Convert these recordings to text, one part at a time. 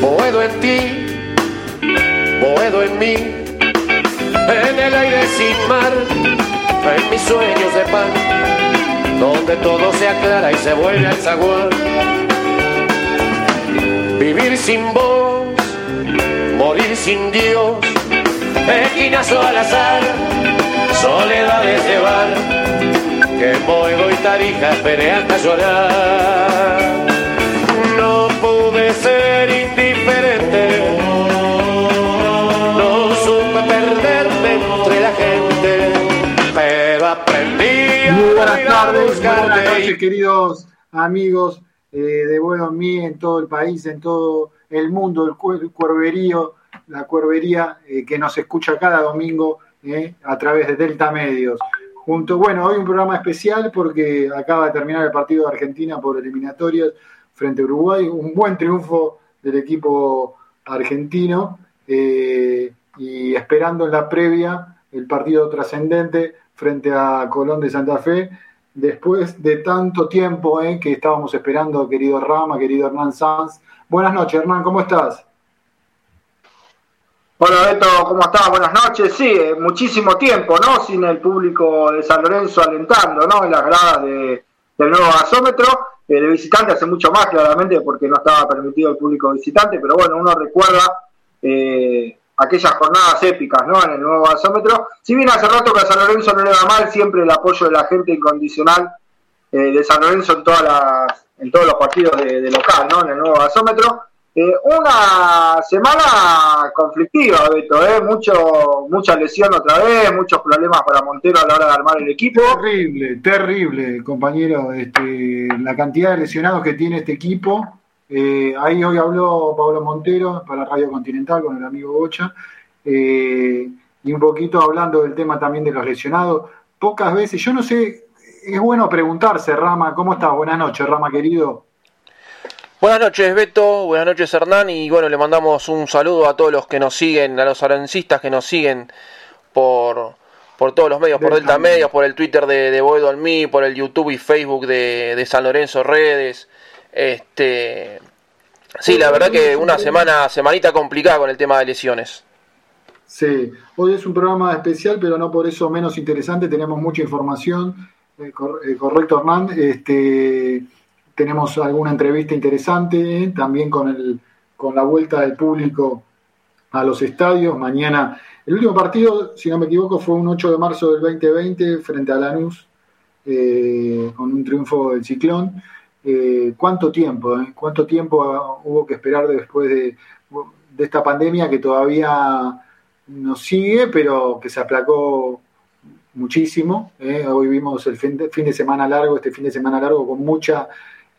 Boedo en ti, boedo en mí, en el aire sin mar, en mis sueños de pan, donde todo se aclara y se vuelve a zaguán. Vivir sin voz, morir sin Dios, esquinazo al azar, soledades de bar, que Boedo y Tarija esperé hasta llorar. No pude ser indiferente, no supe perderme entre la gente, pero aprendí a Muy buenas a tardes, buscarte buenas noches, queridos amigos eh, de Bueno en mí, en todo el país, en todo el mundo, el cuerverío, la cuervería eh, que nos escucha cada domingo eh, a través de Delta Medios. Junto, bueno, hoy un programa especial porque acaba de terminar el partido de Argentina por eliminatorias frente a Uruguay, un buen triunfo del equipo argentino eh, y esperando en la previa el partido trascendente frente a Colón de Santa Fe, después de tanto tiempo eh, que estábamos esperando, querido Rama, querido Hernán Sanz. Buenas noches, Hernán, ¿cómo estás? Hola Beto, ¿cómo estás? Buenas noches. Sí, eh, muchísimo tiempo, ¿no? Sin el público de San Lorenzo alentando, ¿no? En las gradas de- del nuevo gasómetro. Eh, de visitante hace mucho más, claramente, porque no estaba permitido el público visitante, pero bueno, uno recuerda eh, aquellas jornadas épicas, ¿no? En el nuevo gasómetro. Si bien hace rato que a San Lorenzo no le va mal, siempre el apoyo de la gente incondicional eh, de San Lorenzo en, todas las, en todos los partidos de, de local, ¿no? En el nuevo gasómetro. Eh, una semana conflictiva, Beto, ¿eh? Mucho, mucha lesión otra vez, muchos problemas para Montero a la hora de armar el equipo. Terrible, terrible, compañero, este, la cantidad de lesionados que tiene este equipo. Eh, ahí hoy habló Pablo Montero para Radio Continental con el amigo Bocha, eh, y un poquito hablando del tema también de los lesionados. Pocas veces, yo no sé, es bueno preguntarse, Rama, ¿cómo estás? Buenas noches, Rama querido. Buenas noches, Beto. Buenas noches, Hernán. Y bueno, le mandamos un saludo a todos los que nos siguen, a los arancistas que nos siguen por, por todos los medios, por Delta Medios, por el Twitter de, de Boedo mí, por el YouTube y Facebook de, de San Lorenzo Redes. Este. Sí, la verdad que una semana, semanita complicada con el tema de lesiones. Sí, hoy es un programa especial, pero no por eso menos interesante. Tenemos mucha información. Eh, eh, correcto, Hernán. Este, tenemos alguna entrevista interesante eh, también con, el, con la vuelta del público a los estadios. Mañana, el último partido, si no me equivoco, fue un 8 de marzo del 2020 frente a Lanús. con un triunfo del Ciclón. ¿Cuánto tiempo? ¿Cuánto tiempo hubo que esperar después de, de esta pandemia que todavía nos sigue, pero que se aplacó muchísimo. ¿eh? Hoy vimos el fin de, semana largo, este fin de semana largo con mucha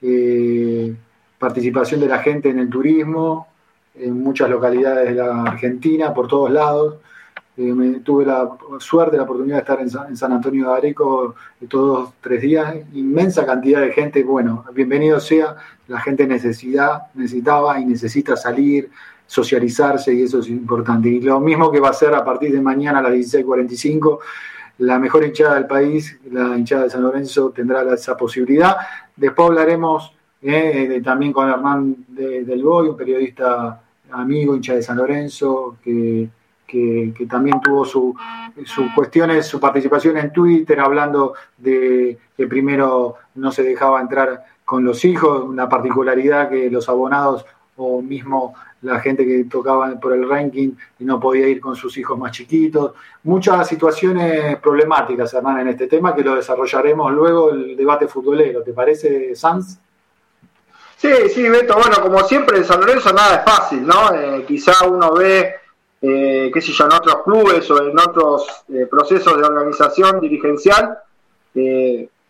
eh, participación de la gente en el turismo, en muchas localidades de la Argentina, por todos lados. Eh, tuve la suerte, la oportunidad de estar en San, Antonio de Areco todos tres días, inmensa cantidad de gente, bueno, bienvenido sea, la gente necesidad, necesitaba y necesita salir, socializarse y eso es importante. Y lo mismo que va a ser a partir de mañana a las 16.45, la mejor hinchada del país, la hinchada de San Lorenzo, tendrá esa posibilidad. Después hablaremos eh, también con Hernán del Boy, un periodista amigo, hincha de San Lorenzo, que, también tuvo su, su cuestiones, su participación en Twitter, hablando de que primero no se dejaba entrar con los hijos, una particularidad que los abonados o mismo la gente que tocaba por el ranking y no podía ir con sus hijos más chiquitos. Muchas situaciones problemáticas, Hernán, en este tema que lo desarrollaremos luego el debate futbolero. ¿Te parece, Sanz? Sí, sí, Beto. Bueno, como siempre en San Lorenzo nada es fácil, ¿no? Eh, quizá uno ve, eh, qué sé yo, en otros clubes o en otros eh, procesos de organización dirigencial,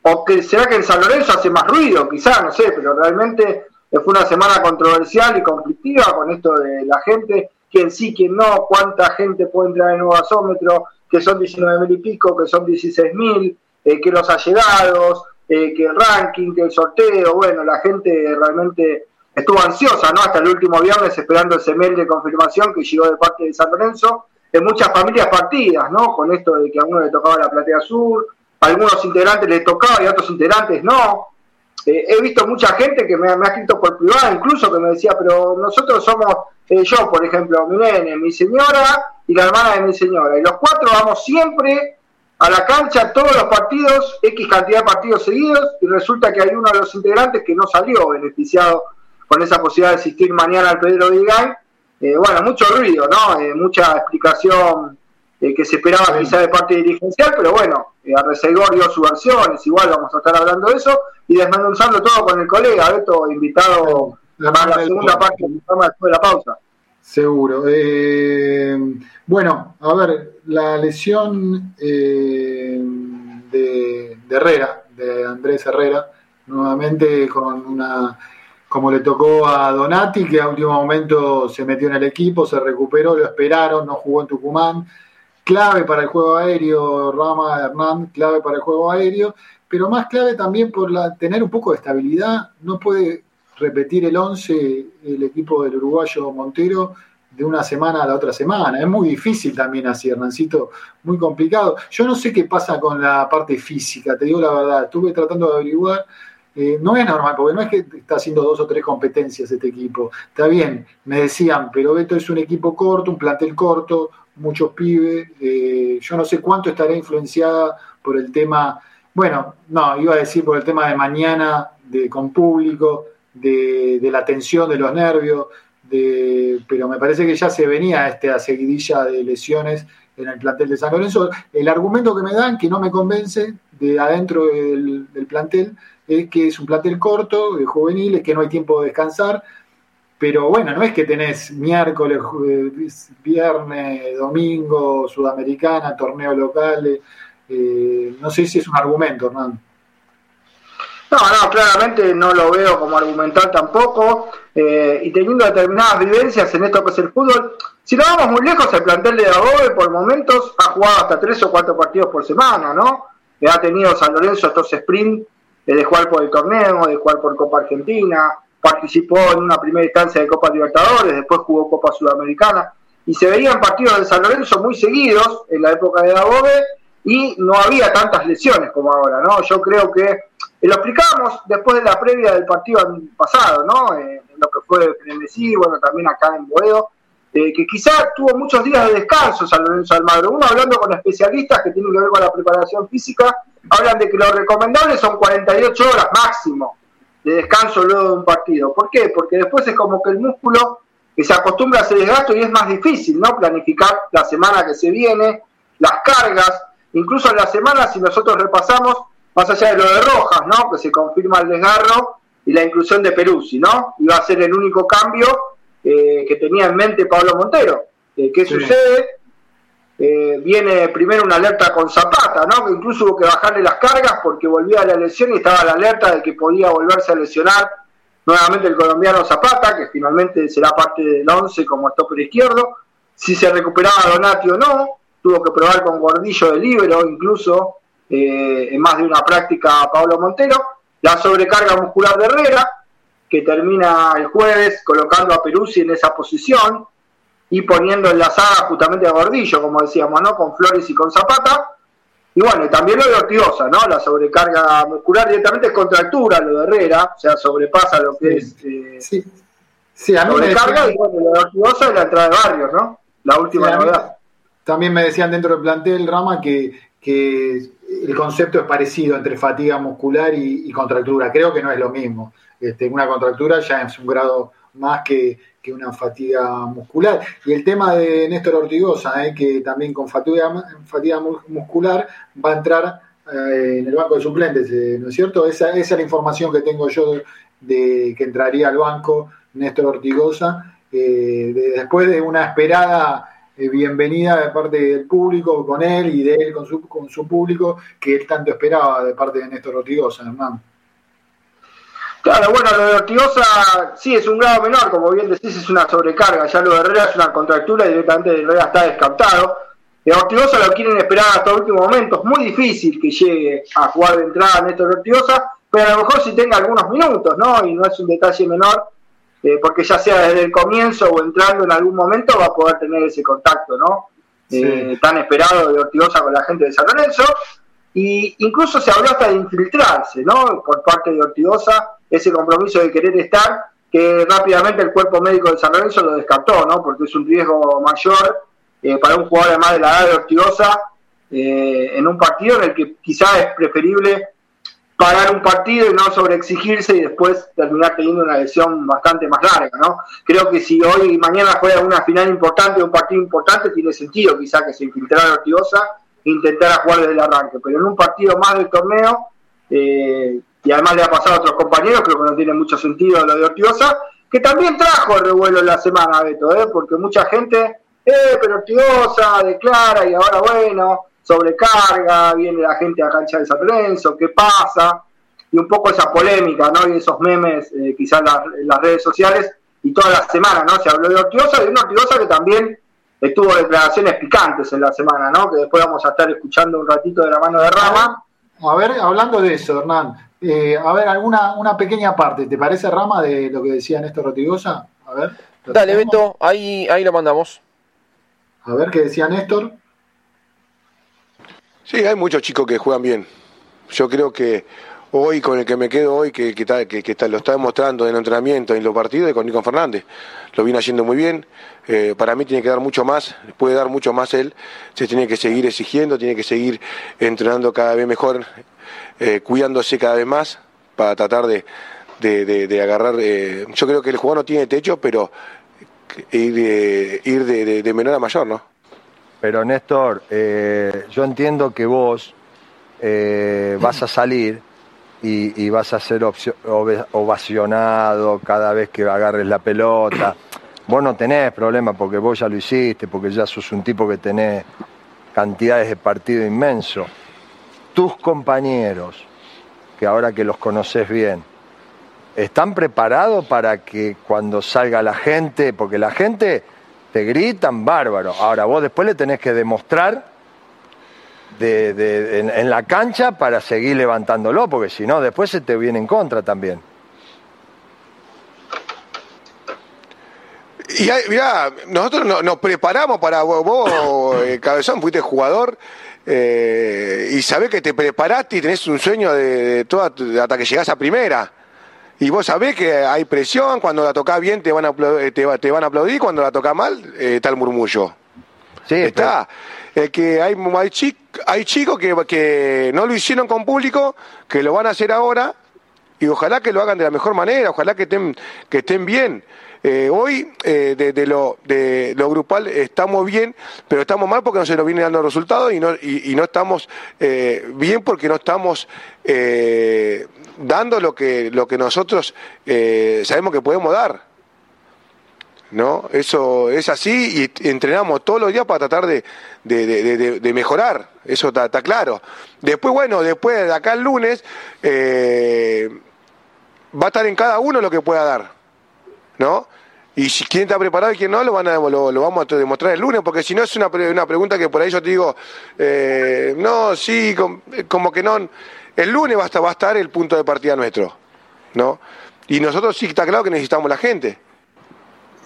o que será que en San Lorenzo hace más ruido, quizá, no sé, pero realmente fue una semana controversial y conflictiva con esto de la gente, quién sí, quién no, cuánta gente puede entrar en nuevo gasómetro, que son 19 mil y pico, que son 16 mil, eh, que los allegados, eh, que el ranking, que el sorteo, bueno, la gente realmente estuvo ansiosa, ¿no? Hasta el último viernes esperando ese mail de confirmación que llegó de parte de San Lorenzo, en muchas familias partidas, ¿no? Con esto de que a uno le tocaba la platea sur, a algunos integrantes les tocaba y a otros integrantes no. Eh, he visto mucha gente que me, ha escrito por privado, incluso que me decía, pero nosotros somos eh, yo, por ejemplo, mi nene, mi señora y la hermana de mi señora. Y los cuatro vamos siempre a la cancha, todos los partidos, X cantidad de partidos seguidos, y resulta que hay uno de los integrantes que no salió beneficiado con esa posibilidad de asistir mañana al Pedro Vigay. Eh, bueno, mucho ruido, ¿no? mucha explicación que se esperaba quizá de parte dirigencial, pero bueno, eh, Arrecegor dio su versión, es igual, vamos a estar hablando de eso, y desmenuzando todo con el colega, Beto, invitado a la segunda parte del programa después de la pausa. Seguro. Eh, bueno, a ver, la lesión eh, de, de, Herrera, de Andrés Herrera, nuevamente con una, como le tocó a Donati, que a último momento se metió en el equipo, se recuperó, lo esperaron, no jugó en Tucumán, clave para el juego aéreo, Rama Hernán, clave para el juego aéreo, pero más clave también por tener un poco de estabilidad. No puede repetir el 11 el equipo del uruguayo Montero de una semana a la otra semana. Es muy difícil también así, Hernancito, muy complicado. Yo no sé qué pasa con la parte física, te digo la verdad, estuve tratando de averiguar. Eh, no es normal, porque no es que está haciendo dos o tres competencias este equipo. Está bien, me decían, pero Beto es un equipo corto, un plantel corto, muchos pibes. Eh, yo no sé cuánto estará influenciada por el tema, bueno, no, iba a decir por el tema de mañana, de con público, de, la tensión de los nervios, de, pero me parece que ya se venía esta seguidilla de lesiones en el plantel de San Lorenzo. El argumento que me dan, que no me convence, de adentro del, plantel, es que es un plantel corto, de juveniles, que no hay tiempo de descansar, pero bueno, no es que tenés miércoles, viernes, domingo, sudamericana, torneo local. Eh, no sé si es un argumento, Hernán. No, no, claramente no lo veo como argumental tampoco. Eh, y teniendo determinadas vivencias en esto que es el fútbol, si no vamos muy lejos, el plantel de Dagobe por momentos ha jugado hasta tres o cuatro partidos por semana, ¿no? ha tenido San Lorenzo estos sprint de jugar por el torneo, de jugar por Copa Argentina, participó en una primera instancia de Copa Libertadores, después jugó Copa Sudamericana, y se veían partidos de San Lorenzo muy seguidos en la época de Dagobe y no había tantas lesiones como ahora, ¿no? Yo creo que eh, lo explicábamos después de la previa del partido pasado, ¿no? Eh, lo que fue Frenesí, bueno, también acá en Boedo, eh, que quizá tuvo muchos días de descanso San Lorenzo Almagro. Uno hablando con especialistas que tienen que ver con la preparación física, hablan de que lo recomendable son 48 horas máximo de descanso luego de un partido. ¿Por qué? Porque después es como que el músculo que se acostumbra a ese desgasto y es más difícil, ¿no? Planificar la semana que se viene, las cargas, incluso en la semana, si nosotros repasamos, más allá de lo de Rojas, ¿no? Que se confirma el desgarro y la inclusión de Peruzzi, ¿no? Iba a ser el único cambio eh, que tenía en mente Pablo Montero. Eh, ¿Qué sucede? Eh, viene primero una alerta con Zapata, ¿no? Que incluso hubo que bajarle las cargas porque volvía a la lesión y estaba la alerta de que podía volverse a lesionar nuevamente el colombiano Zapata, que finalmente será parte del 11 como stopper izquierdo. Si se recuperaba Donati o no, tuvo que probar con Gordillo de libero, incluso en más de una práctica Pablo Montero la sobrecarga muscular de Herrera, que termina el jueves colocando a Peruzzi en esa posición y poniendo en la saga justamente a Gordillo, como decíamos, ¿no? Con Flores y con Zapata. Y bueno, también lo de Ortigosa, ¿no? La sobrecarga muscular directamente es contractura lo de Herrera, o sea, sobrepasa lo que es eh, sí. Sí, a mí sobrecarga y bueno, lo de Ortigosa es la entrada de Barrios, ¿no? La última novedad. También me decían dentro del plantel, Rama, que, que el concepto es parecido entre fatiga muscular y, contractura. Creo que no es lo mismo. Este, una contractura ya es un grado más que, una fatiga muscular. Y el tema de Néstor Ortigosa, eh, que también con fatiga, fatiga muscular va a entrar eh, en el banco de suplentes, eh, ¿no es cierto? Esa, esa, es la información que tengo yo de, que entraría al banco Néstor Ortigosa, después de una esperada eh, bienvenida de parte del público con él y de él con su, con su público que él tanto esperaba de parte de Néstor Ortigosa, hermano. Claro, bueno, lo de Ortigosa sí es un grado menor, como bien decís, es una sobrecarga. Ya lo de Herrera es una contractura y directamente Herrera está descartado. De Ortigosa lo quieren esperar hasta el último momento. Es muy difícil que llegue a jugar de entrada Néstor Ortigosa, pero a lo mejor si tenga algunos minutos, ¿no? Y no es un detalle menor eh, porque ya sea desde el comienzo o entrando en algún momento va a poder tener ese contacto, ¿no? Eh, tan esperado de Ortigosa con la gente de San Lorenzo. Y incluso se habló hasta de infiltrarse, ¿no? Por parte de Ortigosa, ese compromiso de querer estar, que rápidamente el cuerpo médico de San Lorenzo lo descartó, ¿no? Porque es un riesgo mayor eh, para un jugador además de la edad de Ortigosa en un partido en el que quizás es preferible pagar un partido y no sobreexigirse y después terminar teniendo una lesión bastante más larga, ¿no? Creo que si hoy y mañana juega una final importante, un partido importante, tiene sentido quizá que se infiltrara Ortigosa e intentara jugar desde el arranque, pero en un partido más del torneo, eh, y además le ha pasado a otros compañeros, creo que no tiene mucho sentido lo de Ortigosa, que también trajo el revuelo en la semana, Beto, ¿eh? porque mucha gente, eh, pero Ortigosa declara y ahora bueno, sobrecarga, viene la gente a cancha de San Lorenzo, qué pasa, y un poco esa polémica, ¿no? Y esos memes, eh, quizás en las redes sociales, y toda la semana, ¿no? Se habló de Ortigosa, de una Ortigosa que también estuvo declaraciones picantes en la semana, ¿no? Que después vamos a estar escuchando un ratito de la mano de Rama. A ver, hablando de eso, Hernán, eh, a ver, alguna una pequeña parte, ¿te parece, Rama, de lo que decía Néstor Ortigosa? A ver. Dale, Beto, ahí, ahí lo mandamos. A ver qué decía Néstor. Sí, hay muchos chicos que juegan bien. Yo creo que hoy, con el que me quedo hoy, que, que, que, lo está demostrando en el entrenamiento, en los partidos, es con Nico Fernández. Lo viene haciendo muy bien. Eh, para mí tiene que dar mucho más, puede dar mucho más él. Se tiene que seguir exigiendo, tiene que seguir entrenando cada vez mejor, eh, cuidándose cada vez más para tratar de, de, agarrar. Eh, yo creo que el jugador no tiene techo, pero ir, ir de menor a mayor, ¿no? Pero Néstor, eh, yo entiendo que vos eh, vas a salir y, vas a ser ovacionado cada vez que agarres la pelota. Vos no tenés problema porque vos ya lo hiciste, porque ya sos un tipo que tenés cantidades de partido inmenso. Tus compañeros, que ahora que los conoces bien, ¿están preparados para que cuando salga la gente, porque la gente te gritan bárbaro. Ahora vos después le tenés que demostrar de, en, la cancha para seguir levantándolo, porque si no, después se te viene en contra también. Y mirá, nosotros nos, preparamos para vos, eh, Cabezón, fuiste jugador eh, y sabés que te preparaste y tenés un sueño de, de hasta que llegás a primera. Y vos sabés que hay presión, cuando la tocas bien te van a aplaudir, te, van a aplaudir cuando la tocas mal eh, está el murmullo. Sí, está. que hay, hay, chicos que, que no lo hicieron con público, que lo van a hacer ahora y ojalá que lo hagan de la mejor manera, ojalá que estén, que estén bien. Eh, hoy eh, de, lo, de lo grupal estamos bien, pero estamos mal porque no se nos vienen dando resultados y no, y, no estamos eh, bien porque no estamos dando lo que, lo que nosotros sabemos que podemos dar. ¿no? Eso es así y entrenamos todos los días para tratar de, de, mejorar, eso está, claro. Después, bueno, después de acá el lunes va a estar en cada uno lo que pueda dar, ¿no? Y si quién está preparado y quién no, lo, van a, lo, vamos a demostrar el lunes, porque si no es una, una pregunta que por ahí yo te digo, eh, no, sí, como que no. El lunes va a, estar, va a estar el punto de partida nuestro, ¿no? Y nosotros sí está claro que necesitamos la gente.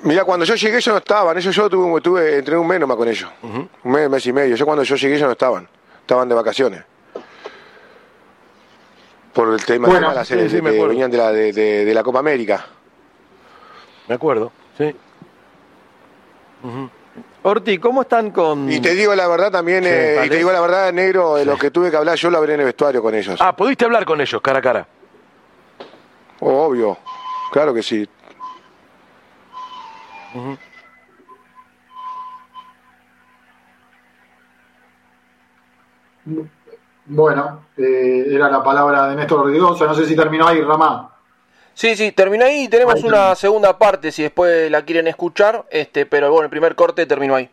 Mira, cuando yo llegué ellos no estaban, ellos yo tuve, tuve un mes nomás con ellos, un mes, mes y medio. Yo cuando yo llegué ellos no estaban, estaban de vacaciones por el tema de la serie, sí, venían de la, de, la Copa América. Me acuerdo, sí. Orti, ¿cómo están con...? Y te digo la verdad también, eh, y te digo la verdad, negro, de lo que tuve que hablar, yo lo hablé en el vestuario con ellos. Ah, ¿pudiste hablar con ellos, cara a cara? obvio, claro que sí. Bueno, eh, era la palabra de Néstor Rodríguez. No sé si terminó ahí, Ramá. Sí, sí, terminó ahí. Tenemos una segunda parte si después la quieren escuchar. Este, pero bueno, el primer corte terminó ahí.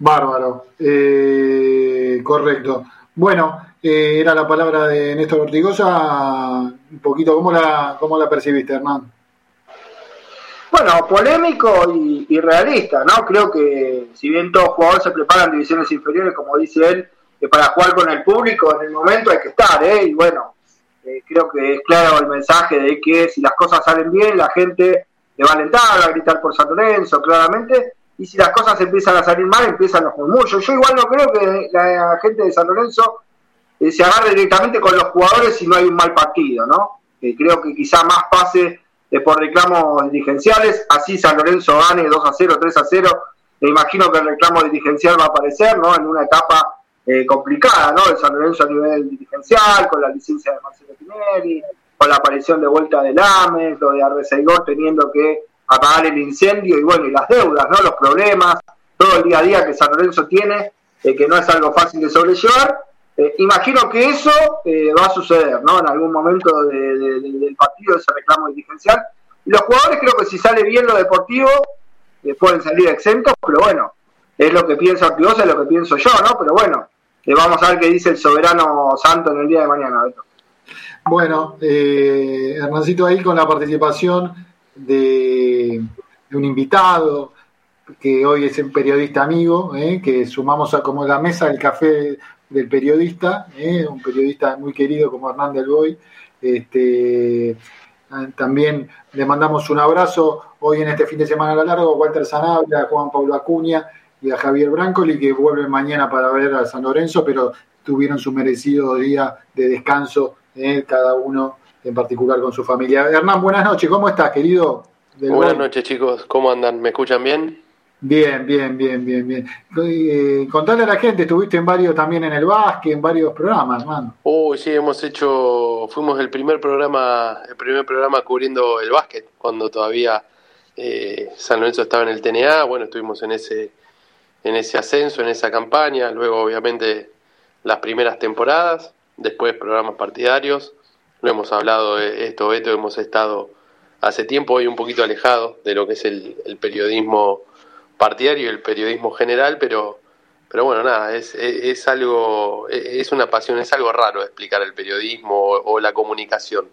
Bárbaro. Eh, correcto. Bueno, eh, era la palabra de Néstor Ortigosa. Un poquito, ¿cómo la, cómo la percibiste, Hernán? Bueno, polémico y, y, realista, ¿no? Creo que si bien todos los jugadores se preparan en divisiones inferiores, como dice él, que para jugar con el público en el momento hay que estar, ¿eh? Y bueno, eh, creo que es claro el mensaje de que si las cosas salen bien, la gente le va a alentar, va a gritar por San Lorenzo, claramente, y si las cosas empiezan a salir mal, empiezan los murmullos. Yo igual no creo que la gente de San Lorenzo eh, se agarre directamente con los jugadores si no hay un mal partido, ¿no? Eh, creo que quizá más pase por reclamos dirigenciales, así San Lorenzo gane 2 a 0, 3 a 0, me imagino que el reclamo dirigencial va a aparecer, ¿no? En una etapa eh, complicada, ¿no? De San Lorenzo a nivel dirigencial, con la licencia de Marcelo Pineri, con la aparición de vuelta del AMES, lo de Arreseigor teniendo que apagar el incendio y bueno, y las deudas, ¿no? Los problemas, todo el día a día que San Lorenzo tiene, eh, que no es algo fácil de sobrellevar. Eh, imagino que eso va a suceder, ¿no? En algún momento del partido, ese reclamo dirigencial. Los jugadores creo que si sale bien lo deportivo, pueden salir exentos, pero bueno, es lo que piensa Ortigosa, es lo que pienso yo, ¿no? Pero bueno, vamos a ver qué dice el soberano santo en el día de mañana. Bueno, eh, Hernancito, ahí con la participación de, un invitado que hoy es un periodista amigo, eh, que sumamos a como la mesa del café del periodista, eh, un periodista muy querido como Hernán del Boy. Este, también le mandamos un abrazo hoy en este fin de semana a lo largo, Walter Sanabria, Juan Pablo Acuña, y a Javier Brancoli, que vuelve mañana para ver a San Lorenzo, pero tuvieron su merecido día de descanso, eh, cada uno en particular con su familia. Hernán, buenas noches, ¿cómo estás, querido? buenas noches, chicos, ¿cómo andan? ¿Me escuchan bien? Bien, bien, bien, bien, bien. Eh, contale a la gente, estuviste en varios también en el básquet, en varios programas, hermano. Uy, sí, hemos hecho, fuimos el primer programa, el primer programa cubriendo el básquet, cuando todavía eh, San Lorenzo estaba en el TNA, bueno, estuvimos en ese en ese ascenso, en esa campaña, luego obviamente las primeras temporadas, después programas partidarios, lo hemos hablado de esto, esto hemos estado hace tiempo hoy un poquito alejados de lo que es el, periodismo partidario y el periodismo general, pero, pero bueno, nada, es, es, algo, es una pasión, es algo raro explicar el periodismo o, la comunicación.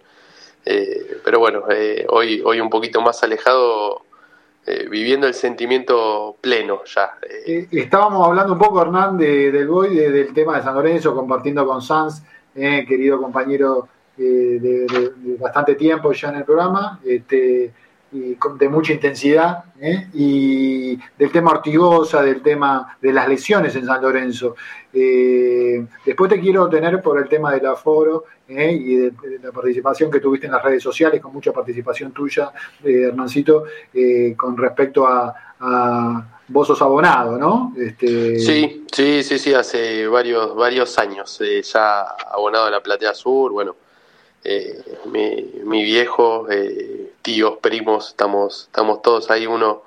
Eh, pero bueno, eh, hoy, hoy un poquito más alejado eh, viviendo el sentimiento pleno ya. Eh. Eh, estábamos hablando un poco, Hernán, de, del Boy, del tema de San Lorenzo, compartiendo con Sanz, querido compañero de, bastante tiempo ya en el programa. Este, de mucha intensidad, ¿eh? y del tema Ortigosa, del tema de las lesiones en San Lorenzo. Eh, después te quiero tener por el tema del aforo ¿eh? y de, la participación que tuviste en las redes sociales, con mucha participación tuya, Hernancito, con respecto a, vos sos abonado, ¿no? Este... Sí, sí, sí, sí, hace varios, varios años ya abonado a la Platea Sur, bueno eh, mi, mi, viejo, eh, tíos, primos, estamos, estamos todos ahí uno,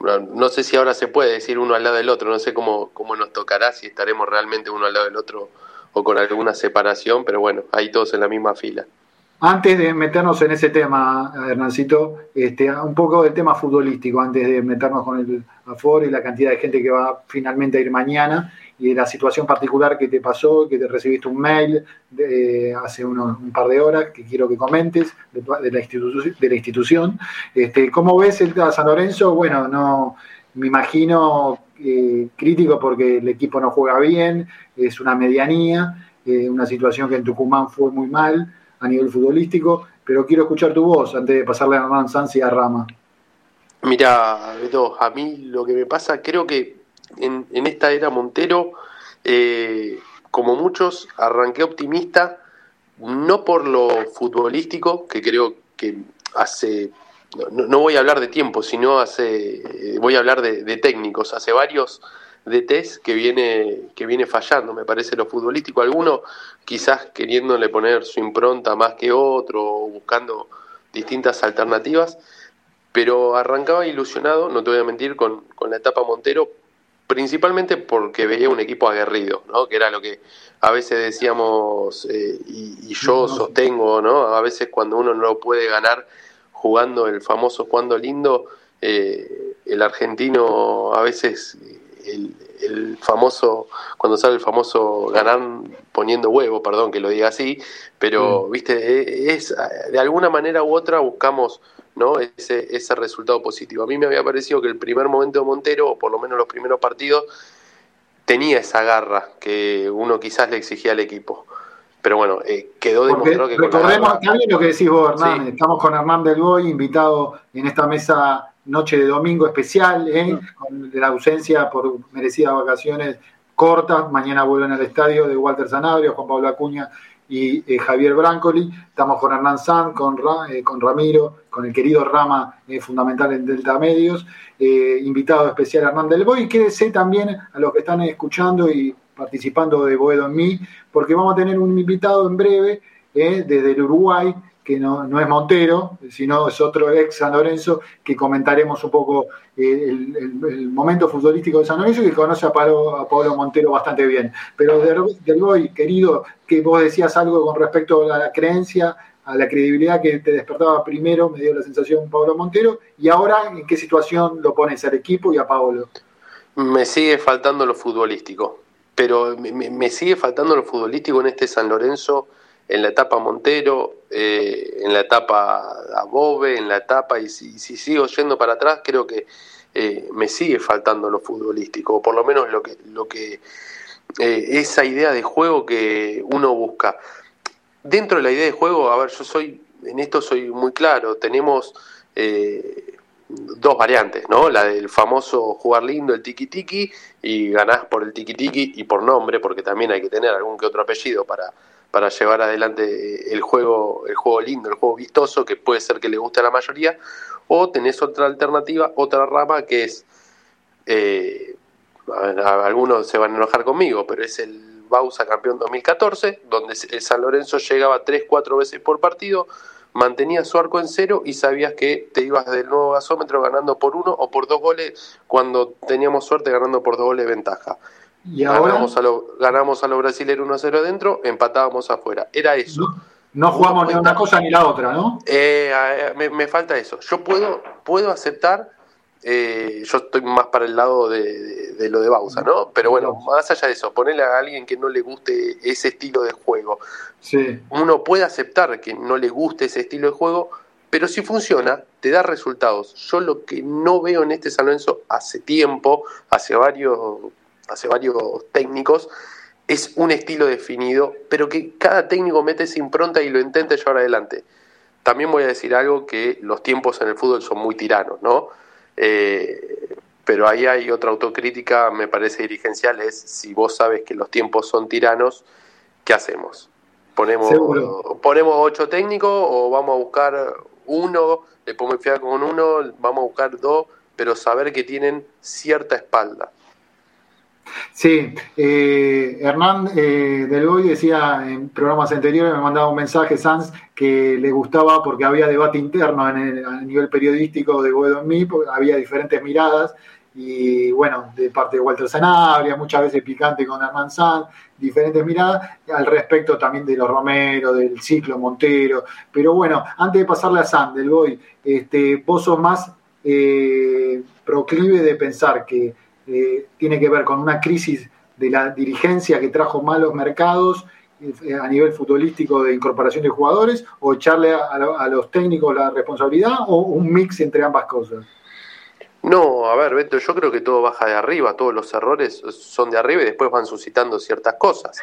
no sé si ahora se puede decir uno al lado del otro, no sé cómo, cómo nos tocará, si estaremos realmente uno al lado del otro o con alguna separación, pero bueno, ahí todos en la misma fila. Antes de meternos en ese tema, Hernancito, este, un poco del tema futbolístico, antes de meternos con el aforo y la cantidad de gente que va finalmente a ir mañana, y de la situación particular que te pasó, que te recibiste un mail hace unos, un par de horas que quiero que comentes de, de la, institu de la institución. Este, ¿Cómo ves el a San Lorenzo? Bueno, no me imagino eh, crítico porque el equipo no juega bien, es una medianía, eh, una situación que en Tucumán fue muy mal a nivel futbolístico, pero quiero escuchar tu voz antes de pasarle a Hernán Sanz y a Rama. Mira, Beto, a mí lo que me pasa, creo que en, en esta era Montero, eh, como muchos, arranqué optimista, no por lo futbolístico, que creo que hace, no, voy a hablar de tiempo, sino hace, voy a hablar de, de técnicos, hace varios de test que viene, que viene fallando, me parece lo futbolístico, alguno quizás queriéndole poner su impronta más que otro, o buscando distintas alternativas, pero arrancaba ilusionado, no te voy a mentir, con, con la etapa Montero, principalmente porque veía un equipo aguerrido, ¿no? que era lo que a veces decíamos, eh, y, y, yo sostengo, ¿no? a veces cuando uno no puede ganar jugando el famoso cuando lindo, eh, el argentino a veces, el, el, famoso, cuando sale el famoso ganar poniendo huevo, perdón que lo diga así, pero, mm. viste, es, de alguna manera u otra buscamos ¿no? Ese, ese resultado positivo. A mí me había parecido que el primer momento de Montero, o por lo menos los primeros partidos, tenía esa garra que uno quizás le exigía al equipo. Pero bueno, eh, quedó demostrado que... Recordemos con también lo que decís vos, Hernán. Sí. Estamos con Hernán Del Boy, invitado en esta mesa noche de domingo especial, ¿eh? con la ausencia por merecidas vacaciones cortas. Mañana vuelven al estadio de Walter Sanabria, Juan Pablo Acuña y eh, Javier Brancoli. Estamos con Hernán San, con, eh, con Ramiro, con el querido Rama, eh, fundamental en Delta Medios. invitado especial Hernán Del Boy. Quédese también a los que están escuchando y participando de Boedo en mí, porque vamos a tener un invitado en breve desde el Uruguay, que no, no, es Montero, sino es otro ex San Lorenzo, que comentaremos un poco el, el, momento futbolístico de San Lorenzo, que conoce a Pablo, a Montero bastante bien. Pero del Boy, querido, que vos decías algo con respecto a la creencia, a la credibilidad que te despertaba primero, me dio la sensación Pablo Montero, y ahora en qué situación lo pones al equipo y a Pablo. Me sigue faltando lo futbolístico, pero me sigue faltando lo futbolístico en este San Lorenzo en la etapa Montero, eh, en la etapa Above, en la etapa, y si, si, sigo yendo para atrás, creo que eh, me sigue faltando lo futbolístico, o por lo menos lo que, lo que eh, esa idea de juego que uno busca. Dentro de la idea de juego, a ver, yo soy, en esto soy muy claro, tenemos dos variantes, ¿no? La del famoso jugar lindo, el tiki tiki, y ganás por el tiki tiki y por nombre, porque también hay que tener algún que otro apellido para para llevar adelante el juego, el juego lindo, el juego vistoso, que puede ser que le guste a la mayoría, o tenés otra alternativa, otra rama que es, eh, algunos se van a enojar conmigo, pero es el Bausa campeón 2014, donde el San Lorenzo llegaba 3-4 veces por partido, mantenía su arco en cero y sabías que te ibas del nuevo gasómetro ganando por uno o por dos goles, cuando teníamos suerte ganando por dos goles de ventaja. Y ahora ganamos a, lo, ganamos a los brasileños 1-0 adentro, empatábamos afuera. Era eso. No, no jugamos ni una cosa ni la otra, ¿no? Eh, eh, me, me, falta eso. Yo puedo, puedo aceptar, eh, yo estoy más para el lado de, de, de, lo de Bausa, ¿no? Pero bueno, más allá de eso, ponerle a alguien que no le guste ese estilo de juego. Sí. Uno puede aceptar que no le guste ese estilo de juego, pero si funciona, te da resultados. Yo lo que no veo en este San Lorenzo hace tiempo, hace varios hace varios técnicos, es un estilo definido, pero que cada técnico mete esa impronta y lo intenta llevar adelante. También voy a decir algo que los tiempos en el fútbol son muy tiranos, ¿no? Eh, pero ahí hay otra autocrítica, me parece dirigencial, es si vos sabes que los tiempos son tiranos, ¿qué hacemos? ¿Ponemos, ¿ponemos ocho técnicos o vamos a buscar uno, le podemos fiar con uno, vamos a buscar dos, pero saber que tienen cierta espalda? Sí, eh, Hernán eh, Del decía en programas anteriores, me mandaba un mensaje, Sanz, que le gustaba porque había debate interno en el, a nivel periodístico de Boedo en mí, porque había diferentes miradas, y bueno, de parte de Walter Sanabria, muchas veces picante con Hernán Sanz, diferentes miradas, al respecto también de los Romero, del ciclo Montero, pero bueno, antes de pasarle a Sanz, Del Boy, este, vos sos más eh, proclive de pensar que eh, tiene que ver con una crisis de la dirigencia que trajo malos mercados eh, a nivel futbolístico de incorporación de jugadores o echarle a, a los técnicos la responsabilidad o un mix entre ambas cosas? No, a ver, Beto, yo creo que todo baja de arriba, todos los errores son de arriba y después van suscitando ciertas cosas.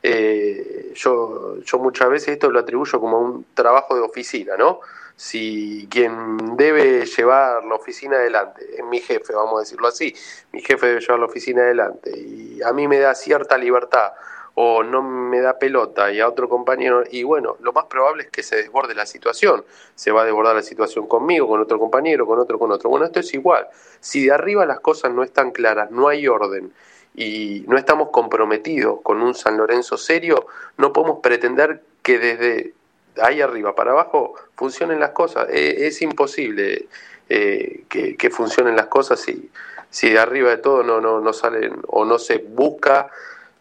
Eh, yo, yo muchas veces esto lo atribuyo como un trabajo de oficina, ¿no? Si quien debe llevar la oficina adelante es mi jefe, vamos a decirlo así, mi jefe debe llevar la oficina adelante y a mí me da cierta libertad o no me da pelota y a otro compañero, y bueno, lo más probable es que se desborde la situación, se va a desbordar la situación conmigo, con otro compañero, con otro, con otro. Bueno, esto es igual, si de arriba las cosas no están claras, no hay orden y no estamos comprometidos con un San Lorenzo serio, no podemos pretender que desde ahí arriba para abajo funcionen las cosas. E, es, imposible eh, que, funcionen las cosas si, si de arriba de todo no, no, no salen o no se busca,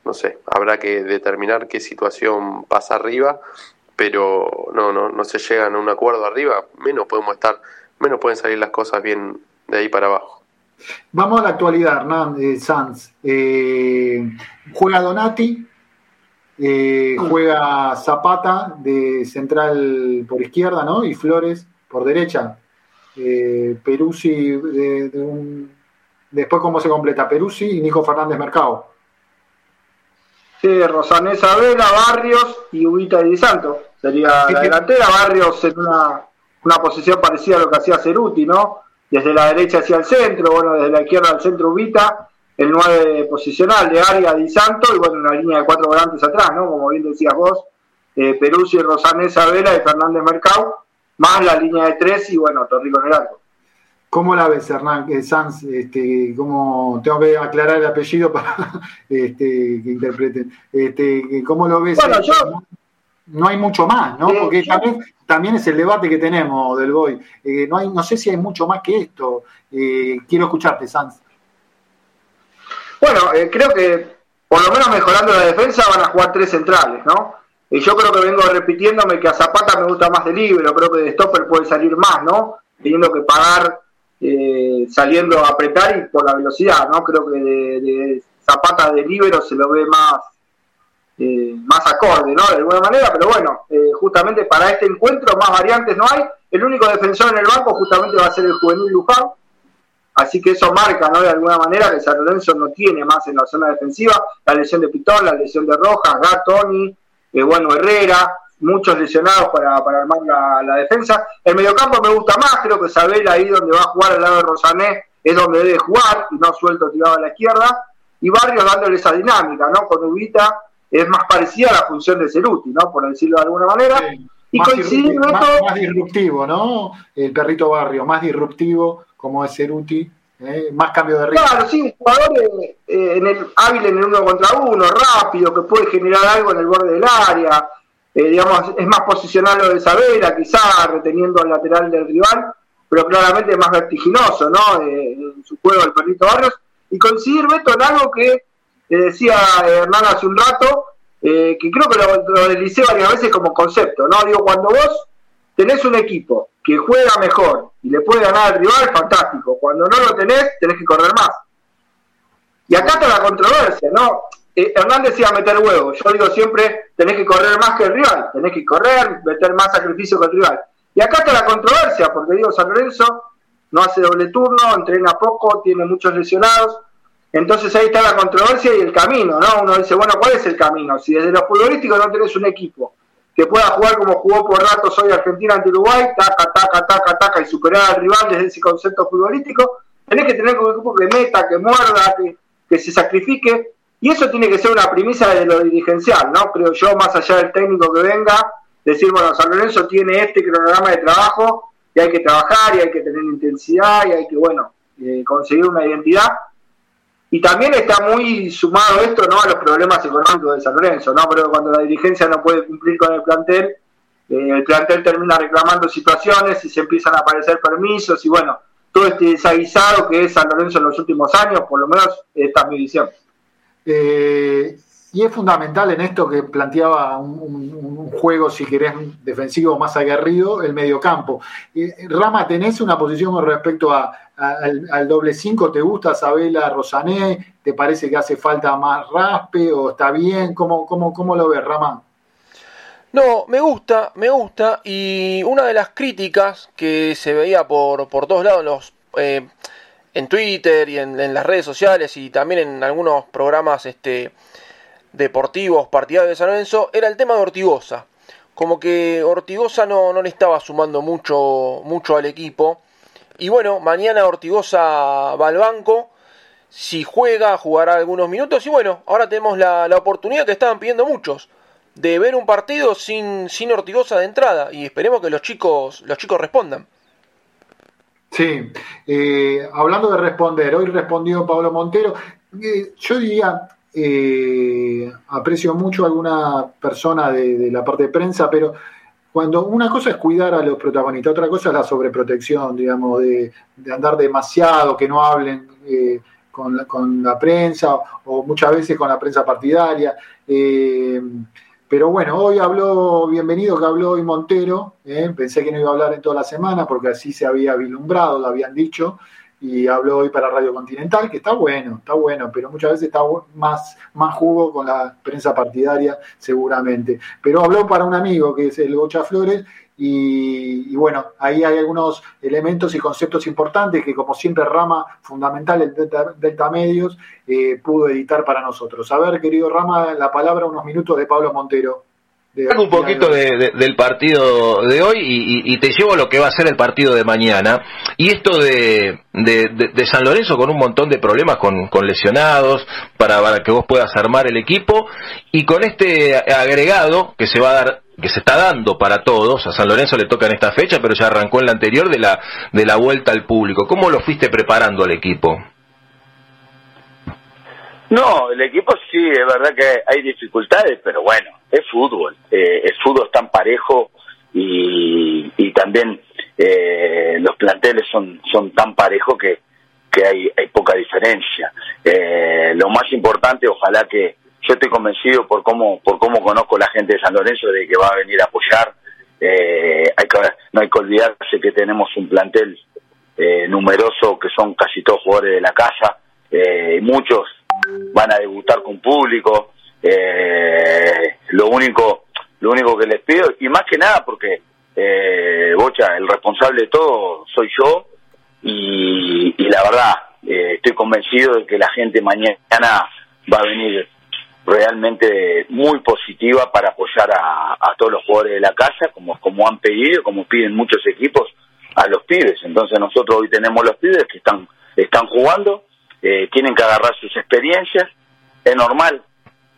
no sé, habrá que determinar qué situación pasa arriba, pero no, no, no se llegan a un acuerdo arriba, menos podemos estar, menos pueden salir las cosas bien de ahí para abajo. Vamos a la actualidad, Hernán eh, Sanz. Eh, juega Donati, eh, juega Zapata de central por izquierda, ¿no? Y Flores por derecha. Eh, Peruzzi, de, un... después cómo se completa, Peruzzi y Nico Fernández Mercado. Sí, Rosanesa Vela, Barrios y Ubita y Di Santo. Sería la delantera, Barrios en una, una posición parecida a lo que hacía Ceruti, ¿no? Desde la derecha hacia el centro, bueno, desde la izquierda al centro Ubita el 9 posicional de Arias Di Santo y bueno, una línea de cuatro volantes atrás, ¿no? Como bien decías vos, eh, Peruzzi, Rosanesa Vela y Fernández Mercado, más la línea de tres y bueno, Torrico en el arco. ¿Cómo la ves, Hernán eh, Sanz? Este, ¿cómo, tengo que aclarar el apellido para este, que interpreten. Este, ¿Cómo lo ves? Bueno, yo, no hay mucho más, ¿no? Porque también, también es el debate que tenemos del Boy. Eh, no, hay, no sé si hay mucho más que esto. Eh, quiero escucharte, Sanz. Bueno, eh, creo que por lo menos mejorando la defensa van a jugar tres centrales, ¿no? Y yo creo que vengo repitiéndome que a Zapata me gusta más de libre, creo que de stopper puede salir más, ¿no? Teniendo que pagar eh, saliendo a apretar y por la velocidad, ¿no? Creo que de, Zapata de libero se lo ve más eh, más acorde, ¿no? De alguna manera, pero bueno, justamente para este encuentro más variantes no hay. El único defensor en el banco justamente va a ser el juvenil Luján, Así que eso marca, ¿no? De alguna manera que San Lorenzo no tiene más en la zona defensiva la lesión de Pitón, la lesión de Rojas, Gatoni, eh, bueno, Herrera, muchos lesionados para, para armar la, defensa. El mediocampo me gusta más, creo que Sabela ahí donde va a jugar al lado de Rosané es donde debe jugar y no suelto tirado a la izquierda. Y Barrios dándole esa dinámica, ¿no? Con Ubita es más parecida a la función de Ceruti, ¿no? Por decirlo de alguna manera. Y más, disruptivo, más, disruptivo, ¿no? El perrito Barrio, más disruptivo como es Ceruti, ¿eh? más cambio de ritmo. Claro, sí, un jugador eh, en el, hábil en el uno contra uno, rápido, que puede generar algo en el borde del área, eh, digamos, es más posicionado de Isabela, quizá reteniendo al lateral del rival, pero claramente más vertiginoso, ¿no? en su juego el perrito Barrios, y coincidir, Beto, en algo que decía Hernán hace un rato, que creo que lo, lo deslicé varias veces como concepto, ¿no? Digo, cuando vos tenés un equipo que juega mejor y le puede ganar al rival, fantástico. Cuando no lo tenés, tenés que correr más. Y acá está la controversia, ¿no? Eh, Hernán decía meter huevos. Yo digo siempre, tenés que correr más que el rival. Tenés que correr, meter más sacrificio que el rival. Y acá está la controversia, porque digo, San Lorenzo no hace doble turno, entrena poco, tiene muchos lesionados. Entonces ahí está la controversia y el camino, ¿no? Uno dice, bueno, ¿cuál es el camino? Si desde lo futbolístico no tenés un equipo que pueda jugar como jugó por ratos hoy Argentina ante Uruguay, taca, taca, taca, taca, y superar al rival desde ese concepto futbolístico, tenés que tener un equipo que meta, que muerda, que, se sacrifique, y eso tiene que ser una premisa de lo dirigencial, ¿no? Creo yo, más allá del técnico que venga, decir, bueno, San Lorenzo tiene este cronograma de trabajo, y hay que trabajar, y hay que tener intensidad, y hay que, bueno, eh, conseguir una identidad. Y también está muy sumado esto ¿no? a los problemas económicos de San Lorenzo, ¿no? Pero cuando la dirigencia no puede cumplir con el plantel, eh, el plantel termina reclamando situaciones y se empiezan a aparecer permisos y bueno, todo este desaguisado que es San Lorenzo en los últimos años, por lo menos esta es mi visión. Eh, y es fundamental en esto que planteaba un, juego, si querés, defensivo más aguerrido, el mediocampo. Rama, ¿tenés una posición con respecto al, doble 5? ¿Te gusta Sabela Rosané? ¿Te parece que hace falta más raspe o está bien? ¿Cómo, cómo, cómo lo ves, Rama? No, me gusta, me gusta. Y una de las críticas que se veía por, por todos lados, los, eh, en Twitter y en, en, las redes sociales y también en algunos programas este, deportivos partidarios de San Lorenzo era el tema de Ortigosa. Como que Ortigosa no, no le estaba sumando mucho, mucho al equipo. Y bueno, mañana Ortigosa va al banco. Si juega, jugará algunos minutos. Y bueno, ahora tenemos la, la oportunidad que estaban pidiendo muchos. De ver un partido sin, sin Ortigosa de entrada. Y esperemos que los chicos, los chicos respondan. Sí, eh, hablando de responder, hoy respondió Pablo Montero. Eh, yo diría, eh, aprecio mucho a alguna persona de, la parte de prensa, pero cuando una cosa es cuidar a los protagonistas, otra cosa es la sobreprotección, digamos, de, andar demasiado, que no hablen eh, con, la, con, la, prensa o muchas veces con la prensa partidaria. Eh, pero bueno, hoy habló, bienvenido que habló hoy Montero, pensé que no iba a hablar en toda la semana porque así se había vislumbrado, lo habían dicho, y habló hoy para Radio Continental, que está bueno, está bueno, pero muchas veces está más, más jugo con la prensa partidaria, seguramente. Pero habló para un amigo que es el Gocha Flores, y, bueno, ahí hay algunos elementos y conceptos importantes que, como siempre, Rama, fundamental, el Delta, Medios, eh, pudo editar para nosotros. A ver, querido Rama, la palabra, unos minutos de Pablo Montero un poquito del partido de hoy y, te llevo a lo que va a ser el partido de mañana. Y esto de, San Lorenzo con un montón de problemas con, lesionados para, que vos puedas armar el equipo y con este agregado que se va a dar que se está dando para todos, a San Lorenzo le toca en esta fecha, pero ya arrancó en la anterior de la, de la vuelta al público. ¿Cómo lo fuiste preparando al equipo? No, el equipo sí, es verdad que hay dificultades, pero bueno, es fútbol, eh, el fútbol tan parejo y, también eh, los planteles son, son tan parejos que, que hay, hay poca diferencia. Eh, lo más importante, ojalá que yo estoy convencido por cómo, por cómo conozco la gente de San Lorenzo de que va a venir a apoyar. hay que, no hay que olvidarse que tenemos un plantel numeroso que son casi todos jugadores de la casa, muchos van a debutar con público. Eh, lo único lo único que les pido, y más que nada porque, eh, Bocha, el responsable de todo soy yo, y, la verdad, eh, estoy convencido de que la gente mañana va a venir realmente muy positiva para apoyar a, todos los jugadores de la casa, como, como han pedido, como piden muchos equipos a los pibes. Entonces nosotros hoy tenemos los pibes que están, están jugando, eh, tienen que agarrar sus experiencias, es normal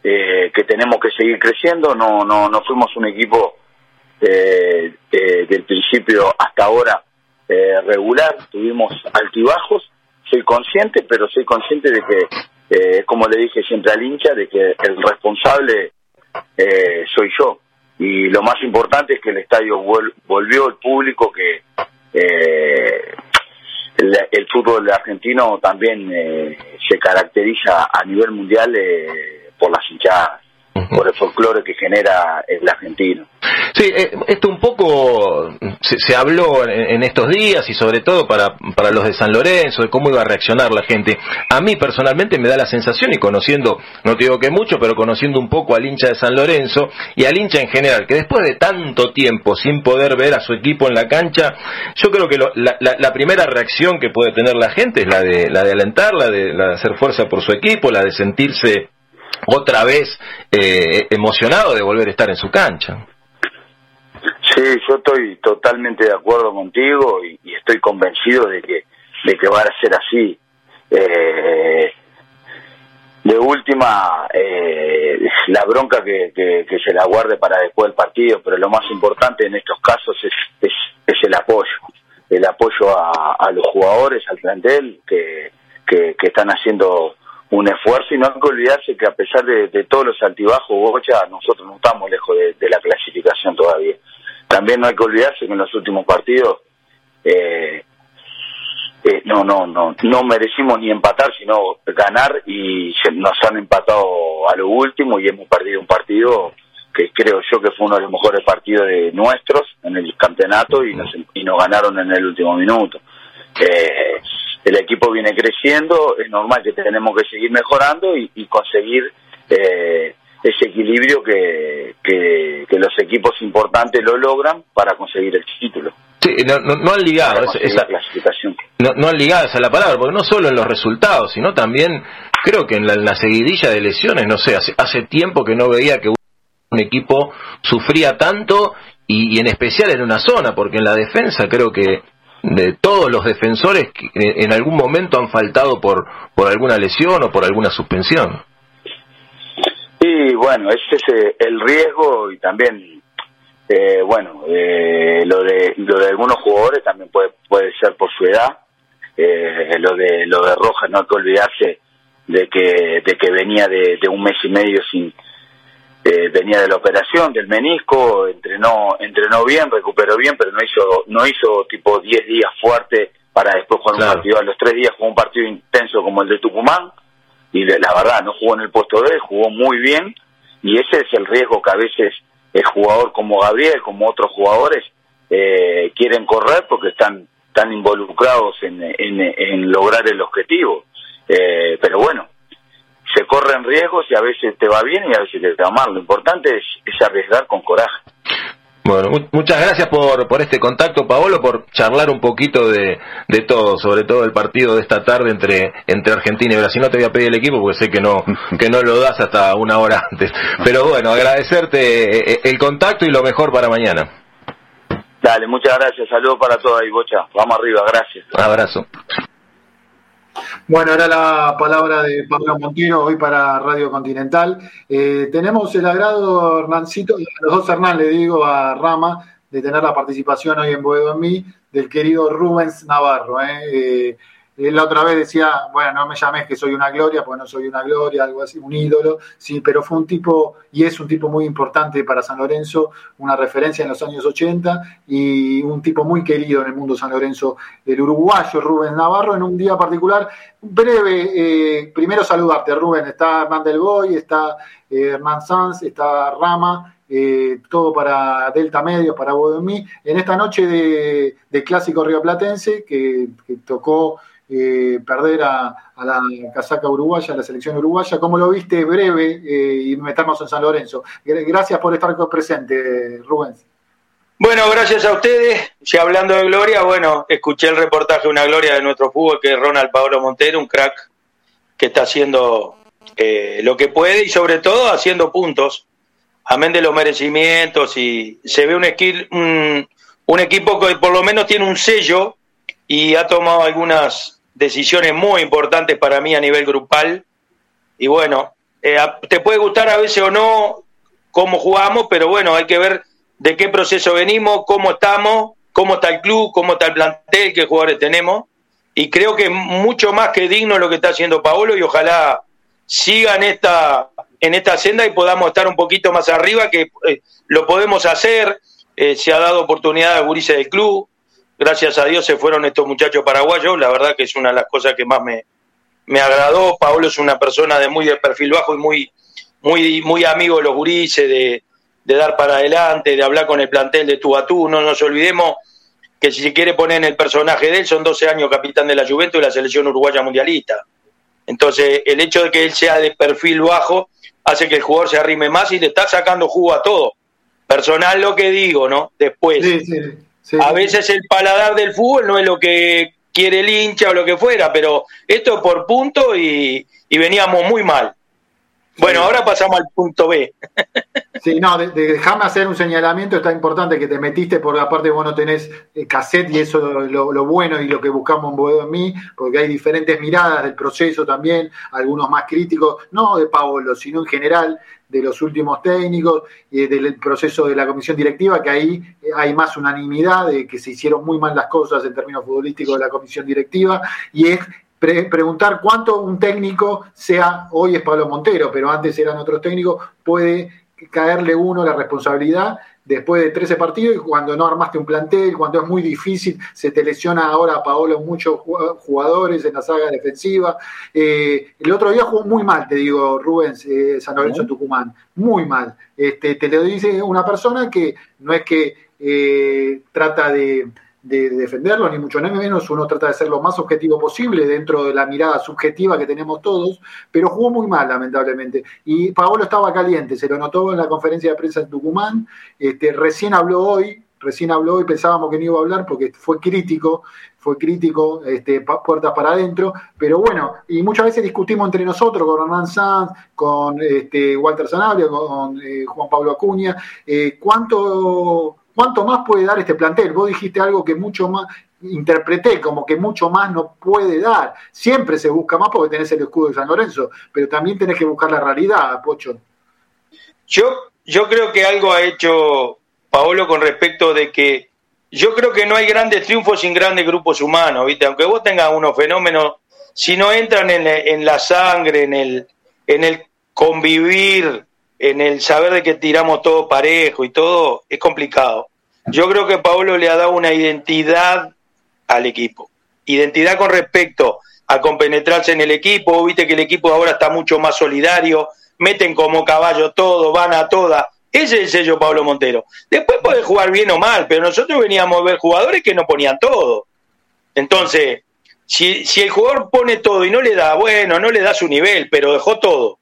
eh, que tenemos que seguir creciendo, no, no, no fuimos un equipo eh, del principio hasta ahora regular, tuvimos altibajos, soy consciente, pero soy consciente de que, como le dije siempre al hincha, de que el responsable soy yo. Y lo más importante es que el estadio volvió el público que el, fútbol argentino también eh, se caracteriza a nivel mundial eh, por las hinchadas por el folclore que genera el argentino. Sí, eh, esto un poco se, habló en, estos días y sobre todo para, para los de San Lorenzo, de cómo iba a reaccionar la gente. A mí personalmente me da la sensación, y conociendo, no te digo que mucho, pero conociendo un poco al hincha de San Lorenzo y al hincha en general, que después de tanto tiempo sin poder ver a su equipo en la cancha, yo creo que la, primera reacción que puede tener la gente es la de, la de alentar, la de, la de hacer fuerza por su equipo, la de sentirse otra vez eh, emocionado de volver a estar en su cancha. Sí, yo estoy totalmente de acuerdo contigo y, estoy convencido de que de que va a ser así. Eh, de última, eh, la bronca que, que, se la guarde para después del partido, pero lo más importante en estos casos es, es, es el apoyo, el apoyo a, a, los jugadores, al plantel, que, que, que están haciendo un esfuerzo y no hay que olvidarse que a pesar de, todos los altibajos, Bocha, nosotros no estamos lejos de, la clasificación todavía. También no hay que olvidarse que en los últimos partidos eh, eh, no, no, no, no merecimos ni empatar, sino ganar y nos han empatado a lo último y hemos perdido un partido que creo yo que fue uno de los mejores partidos de nuestros en el campeonato y nos, y nos ganaron en el último minuto. Eh, el equipo viene creciendo, es normal que tenemos que seguir mejorando y, y conseguir eh, ese equilibrio que, que, que los equipos importantes lo logran para conseguir el título. Sí, no, no- no han ligado esa, clasificación. no, no han ligado esa es la palabra, porque no solo en los resultados, sino también creo que en la, en la seguidilla de lesiones, no sé, hace, hace tiempo que no veía que un equipo sufría tanto y, y en especial en una zona, porque en la defensa creo que de todos los defensores que en algún momento han faltado por, por alguna lesión o por alguna suspensión. Y bueno, ese es eh, el riesgo y también, eh, bueno, eh, lo de lo de algunos jugadores también puede puede ser por su edad. Eh, lo de lo de Rojas no hay que olvidarse de que de que venía de, de un mes y medio sin eh, venía de la operación del menisco, entrenó entrenó bien, recuperó bien, pero no hizo no hizo tipo 10 días fuerte para después jugar un partido. A los tres días jugó un partido intenso como el de Tucumán y de- la verdad no jugó en el puesto D, jugó muy bien y ese es el riesgo que a veces el jugador como Gabriel, como otros jugadores, eh, quieren correr porque están tan involucrados en, en, en lograr el objetivo. Eh, pero bueno, se corren riesgos y a veces te va bien y a veces te va mal. Lo importante es, es arriesgar con coraje. Bueno, mu- muchas gracias por, por este contacto, Paolo, por charlar un poquito de, de todo, sobre todo el partido de esta tarde entre, entre Argentina y Brasil. No te voy a pedir el equipo porque sé que no, que no lo das hasta una hora antes. Pero bueno, agradecerte eh, el contacto y lo mejor para mañana. Dale, muchas gracias. Saludos para todos ahí, Bocha. Vamos arriba, gracias. Un abrazo. Bueno, ahora la palabra de Pablo Montino, hoy para Radio Continental. Eh, tenemos el agrado, Hernancito, a los dos Hernán, le digo a Rama, de tener la participación hoy en Boedo en mí del querido Rubens Navarro. ¿eh? Eh, la otra vez decía, bueno, no me llames que soy una gloria, pues no soy una gloria, algo así, un ídolo, sí, pero fue un tipo, y es un tipo muy importante para San Lorenzo, una referencia en los años 80 y un tipo muy querido en el mundo San Lorenzo, el uruguayo Rubén Navarro, en un día particular. Breve, eh, primero saludarte, Rubén, está Hernán Del Boy, está eh, Hernán Sanz, está Rama, eh, todo para Delta Medios, para Bodemí, en esta noche de, clásico rioplatense que, que tocó eh, perder a, la casaca uruguaya, a la selección uruguaya. ¿Cómo lo viste breve eh, y meternos en San Lorenzo? Gra- Gracias por estar presente, Rubén. Bueno, gracias a ustedes. Ya hablando de Gloria, bueno, escuché el reportaje una Gloria de nuestro fútbol, que es Ronald Pablo Montero, un crack que está haciendo eh, lo que puede y sobre todo haciendo puntos, amén de los merecimientos y se ve un, equi- un, un equipo que por lo menos tiene un sello y ha tomado algunas decisiones muy importantes para mí a nivel grupal. Y bueno, eh, te puede gustar a veces o no cómo jugamos, pero bueno, hay que ver de qué proceso venimos, cómo estamos, cómo está el club, cómo está el plantel, qué jugadores tenemos. Y creo que es mucho más que digno lo que está haciendo Paolo y ojalá siga en esta, en esta senda y podamos estar un poquito más arriba, que eh, lo podemos hacer. Eh, se ha dado oportunidad a gurises del club. Gracias a Dios se fueron estos muchachos paraguayos. La verdad que es una de las cosas que más me, me agradó. Paolo es una persona de muy de perfil bajo y muy, muy, muy amigo de los gurises, de, de dar para adelante, de hablar con el plantel de tú a tú. No nos olvidemos que si se quiere poner en el personaje de él, son 12 años capitán de la Juventus y la selección uruguaya mundialista. Entonces, el hecho de que él sea de perfil bajo hace que el jugador se arrime más y le está sacando jugo a todo. Personal lo que digo, ¿no? Después, a veces el paladar del fútbol no es lo que quiere el hincha o lo que fuera, pero esto por punto y, y veníamos muy mal. Bueno, ahora pasamos al punto B. Sí, no, de, de- déjame hacer un señalamiento, está importante que te metiste porque aparte vos no tenés eh, cassette y eso lo, lo bueno y lo que buscamos en Boedo en mí, porque hay diferentes miradas del proceso también, algunos más críticos, no de Paolo, sino en general de los últimos técnicos y del proceso de la comisión directiva, que ahí eh, hay más unanimidad de que se hicieron muy mal las cosas en términos futbolísticos de la comisión directiva y es preguntar cuánto un técnico, sea hoy es Pablo Montero, pero antes eran otros técnicos, puede caerle uno la responsabilidad después de 13 partidos y cuando no armaste un plantel, cuando es muy difícil, se te lesiona ahora a Paolo muchos jugadores en la saga defensiva. Eh, el otro día jugó muy mal, te digo, Rubens, eh, San Lorenzo Tucumán, muy mal. Este, te lo dice una persona que no es que eh, trata de de, defenderlo, ni mucho menos, uno trata de ser lo más objetivo posible dentro de la mirada subjetiva que tenemos todos, pero jugó muy mal, lamentablemente. Y Paolo estaba caliente, se lo notó en la conferencia de prensa en Tucumán, este, recién habló hoy, recién habló hoy, pensábamos que no iba a hablar porque fue crítico, fue crítico, este, puertas para adentro, pero bueno, y muchas veces discutimos entre nosotros con Hernán Sanz, con este, Walter Sanabria, con eh, Juan Pablo Acuña, eh, cuánto ¿Cuánto más puede dar este plantel? Vos dijiste algo que mucho más, interpreté como que mucho más no puede dar. Siempre se busca más porque tenés el escudo de San Lorenzo, pero también tenés que buscar la realidad, Pocho. Yo, yo creo que algo ha hecho Paolo con respecto de que yo creo que no hay grandes triunfos sin grandes grupos humanos, ¿viste? Aunque vos tengas unos fenómenos, si no entran en, en la sangre, en el, en el convivir, en el saber de que tiramos todo parejo y todo, es complicado. Yo creo que Paolo le ha dado una identidad al equipo. Identidad con respecto a compenetrarse en el equipo. Viste que el equipo ahora está mucho más solidario, meten como caballo todo, van a todas. Ese es el sello Pablo Montero. Después puede jugar bien o mal, pero nosotros veníamos a ver jugadores que no ponían todo. Entonces, si, si el jugador pone todo y no le da, bueno, no le da su nivel, pero dejó todo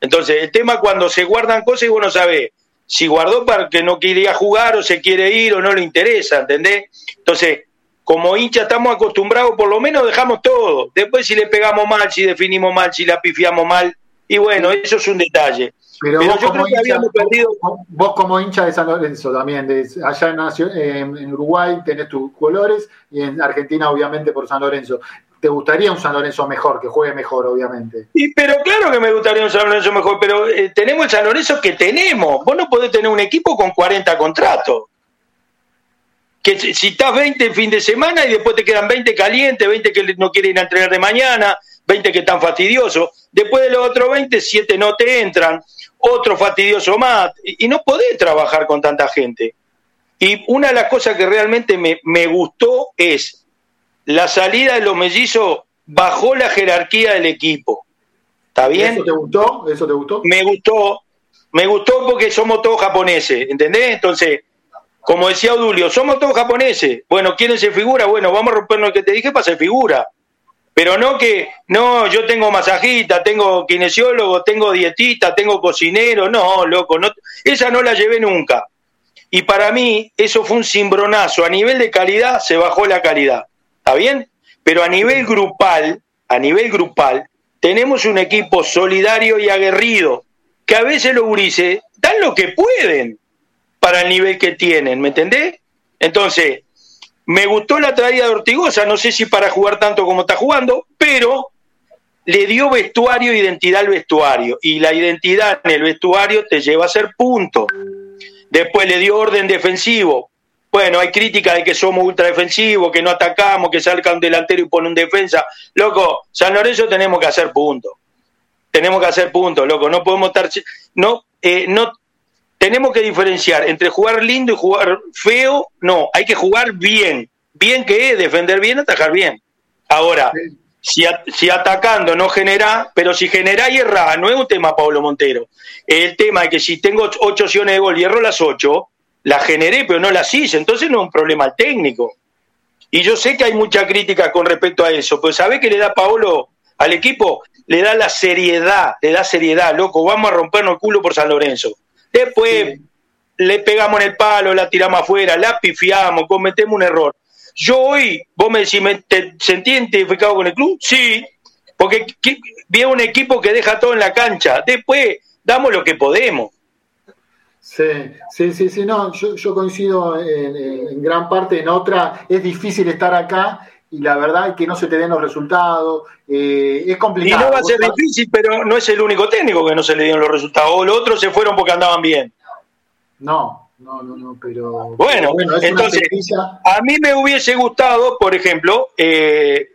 entonces, el tema cuando se guardan cosas y vos no sabés si guardó para que no quería jugar o se quiere ir o no le interesa, ¿entendés? Entonces, como hincha estamos acostumbrados, por lo menos dejamos todo. Después si le pegamos mal, si definimos mal, si la pifiamos mal, y bueno, eso es un detalle. Pero, vos, como hincha, perdido... vos, como hincha de San Lorenzo también, de, allá en, en, Uruguay tenés tus colores y en Argentina obviamente por San Lorenzo te gustaría un San Lorenzo mejor, que juegue mejor, obviamente. Y, pero claro que me gustaría un San Lorenzo mejor, pero eh, tenemos el San Lorenzo que tenemos. Vos no podés tener un equipo con 40 contratos. Que si, estás 20 en fin de semana y después te quedan 20 calientes, 20 que no quieren ir a entrenar de mañana, 20 que están fastidiosos. Después de los otros 20, 7 no te entran, otro fastidioso más. Y, no podés trabajar con tanta gente. Y una de las cosas que realmente me, me gustó es la salida de los mellizos bajó la jerarquía del equipo. ¿Está bien? ¿Eso te gustó? ¿Eso te gustó? Me gustó. Me gustó porque somos todos japoneses, ¿entendés? Entonces, como decía Odulio, somos todos japoneses. Bueno, ¿quieren ser figura? Bueno, vamos a romper lo que te dije para ser figura. Pero no que, no, yo tengo masajista, tengo kinesiólogo, tengo dietista, tengo cocinero. No, loco, no, esa no la llevé nunca. Y para mí, eso fue un cimbronazo. A nivel de calidad, se bajó la calidad. ¿Está bien? Pero a nivel grupal, a nivel grupal, tenemos un equipo solidario y aguerrido, que a veces los gurises dan lo que pueden para el nivel que tienen, ¿me entendés? Entonces, me gustó la traída de Ortigosa, no sé si para jugar tanto como está jugando, pero le dio vestuario e identidad al vestuario. Y la identidad en el vestuario te lleva a ser punto. Después le dio orden defensivo. Bueno, hay crítica de que somos ultra defensivos, que no atacamos, que salga un delantero y pone un defensa. Loco, San Lorenzo tenemos que hacer puntos. Tenemos que hacer puntos, loco. No podemos estar. No, eh, no. Tenemos que diferenciar entre jugar lindo y jugar feo. No, hay que jugar bien. Bien que es defender bien, atajar bien. Ahora, si, si, atacando no genera, pero si genera y erra, no es un tema Pablo Montero. El tema es que si tengo ocho opciones de gol y erro las ocho, la generé, pero no las hice, entonces no es un problema técnico. Y yo sé que hay mucha crítica con respecto a eso, pero ¿sabe qué le da Paolo al equipo? Le da la seriedad, le da seriedad, loco, vamos a rompernos el culo por San Lorenzo. Después le pegamos en el palo, la tiramos afuera, la pifiamos, cometemos un error. Yo hoy, vos me decís, ¿te sentí identificado con el club? Sí, porque vi un equipo que deja todo en la cancha. Después damos lo que podemos. Sí, sí, sí, sí, no, yo, coincido en, gran parte, en otra, es difícil estar acá y la verdad es que no se te den los resultados, eh, es complicado. Y no va a ser difícil, pero no es el único técnico que no se le dieron los resultados, o los otros se fueron porque andaban bien. No, no, no, no, pero... Bueno, entonces, a mí me hubiese gustado, por ejemplo, eh,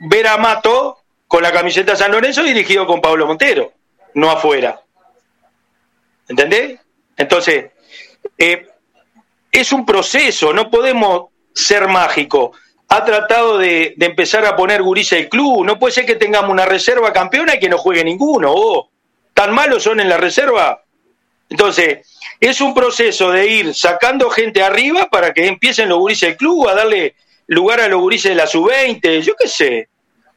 ver a Mato con la camiseta San Lorenzo dirigido con Pablo Montero, no afuera. ¿Entendés? Entonces, eh, es un proceso, no podemos ser mágicos. Ha tratado de, de empezar a poner gurisa el club, no puede ser que tengamos una reserva campeona y que no juegue ninguno. Oh, ¿Tan malos son en la reserva? Entonces, es un proceso de ir sacando gente arriba para que empiecen los gurises del club a darle lugar a los gurises de la sub-20, yo qué sé.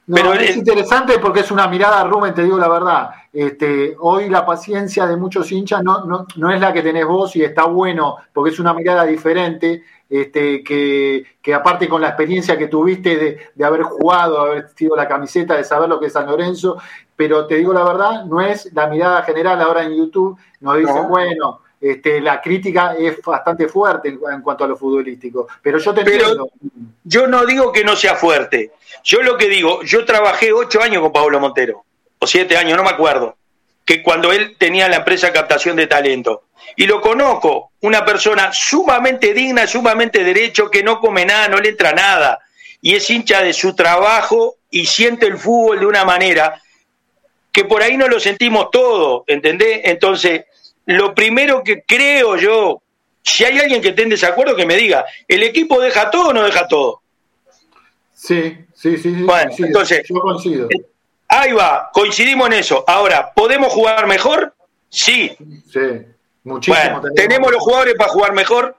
No, Pero es el- interesante porque es una mirada, Rubén, te digo la verdad. Este, hoy la paciencia de muchos hinchas no, no, no es la que tenés vos y está bueno porque es una mirada diferente. Este, que, que aparte con la experiencia que tuviste de, de haber jugado, de haber vestido la camiseta, de saber lo que es San Lorenzo, pero te digo la verdad, no es la mirada general ahora en YouTube, nos dicen, No. bueno, este, la crítica es bastante fuerte en, en cuanto a lo futbolístico, pero yo te Pero- entiendo. yo no digo que no sea fuerte. Yo lo que digo, yo trabajé ocho años con Pablo Montero, o siete años, no me acuerdo, que cuando él tenía la empresa Captación de Talento. Y lo conozco, una persona sumamente digna, sumamente derecho, que no come nada, no le entra nada. Y es hincha de su trabajo y siente el fútbol de una manera que por ahí no lo sentimos todo, ¿entendés? Entonces, lo primero que creo yo, si hay alguien que esté en desacuerdo, que me diga, ¿el equipo deja todo o no deja todo? Sí, sí, sí. sí, Bueno, coincido. entonces- yo coincido. Ahí va, coincidimos en eso. Ahora, ¿podemos jugar mejor? Sí. Sí, muchísimo. Bueno, ¿tenemos los jugadores para jugar mejor?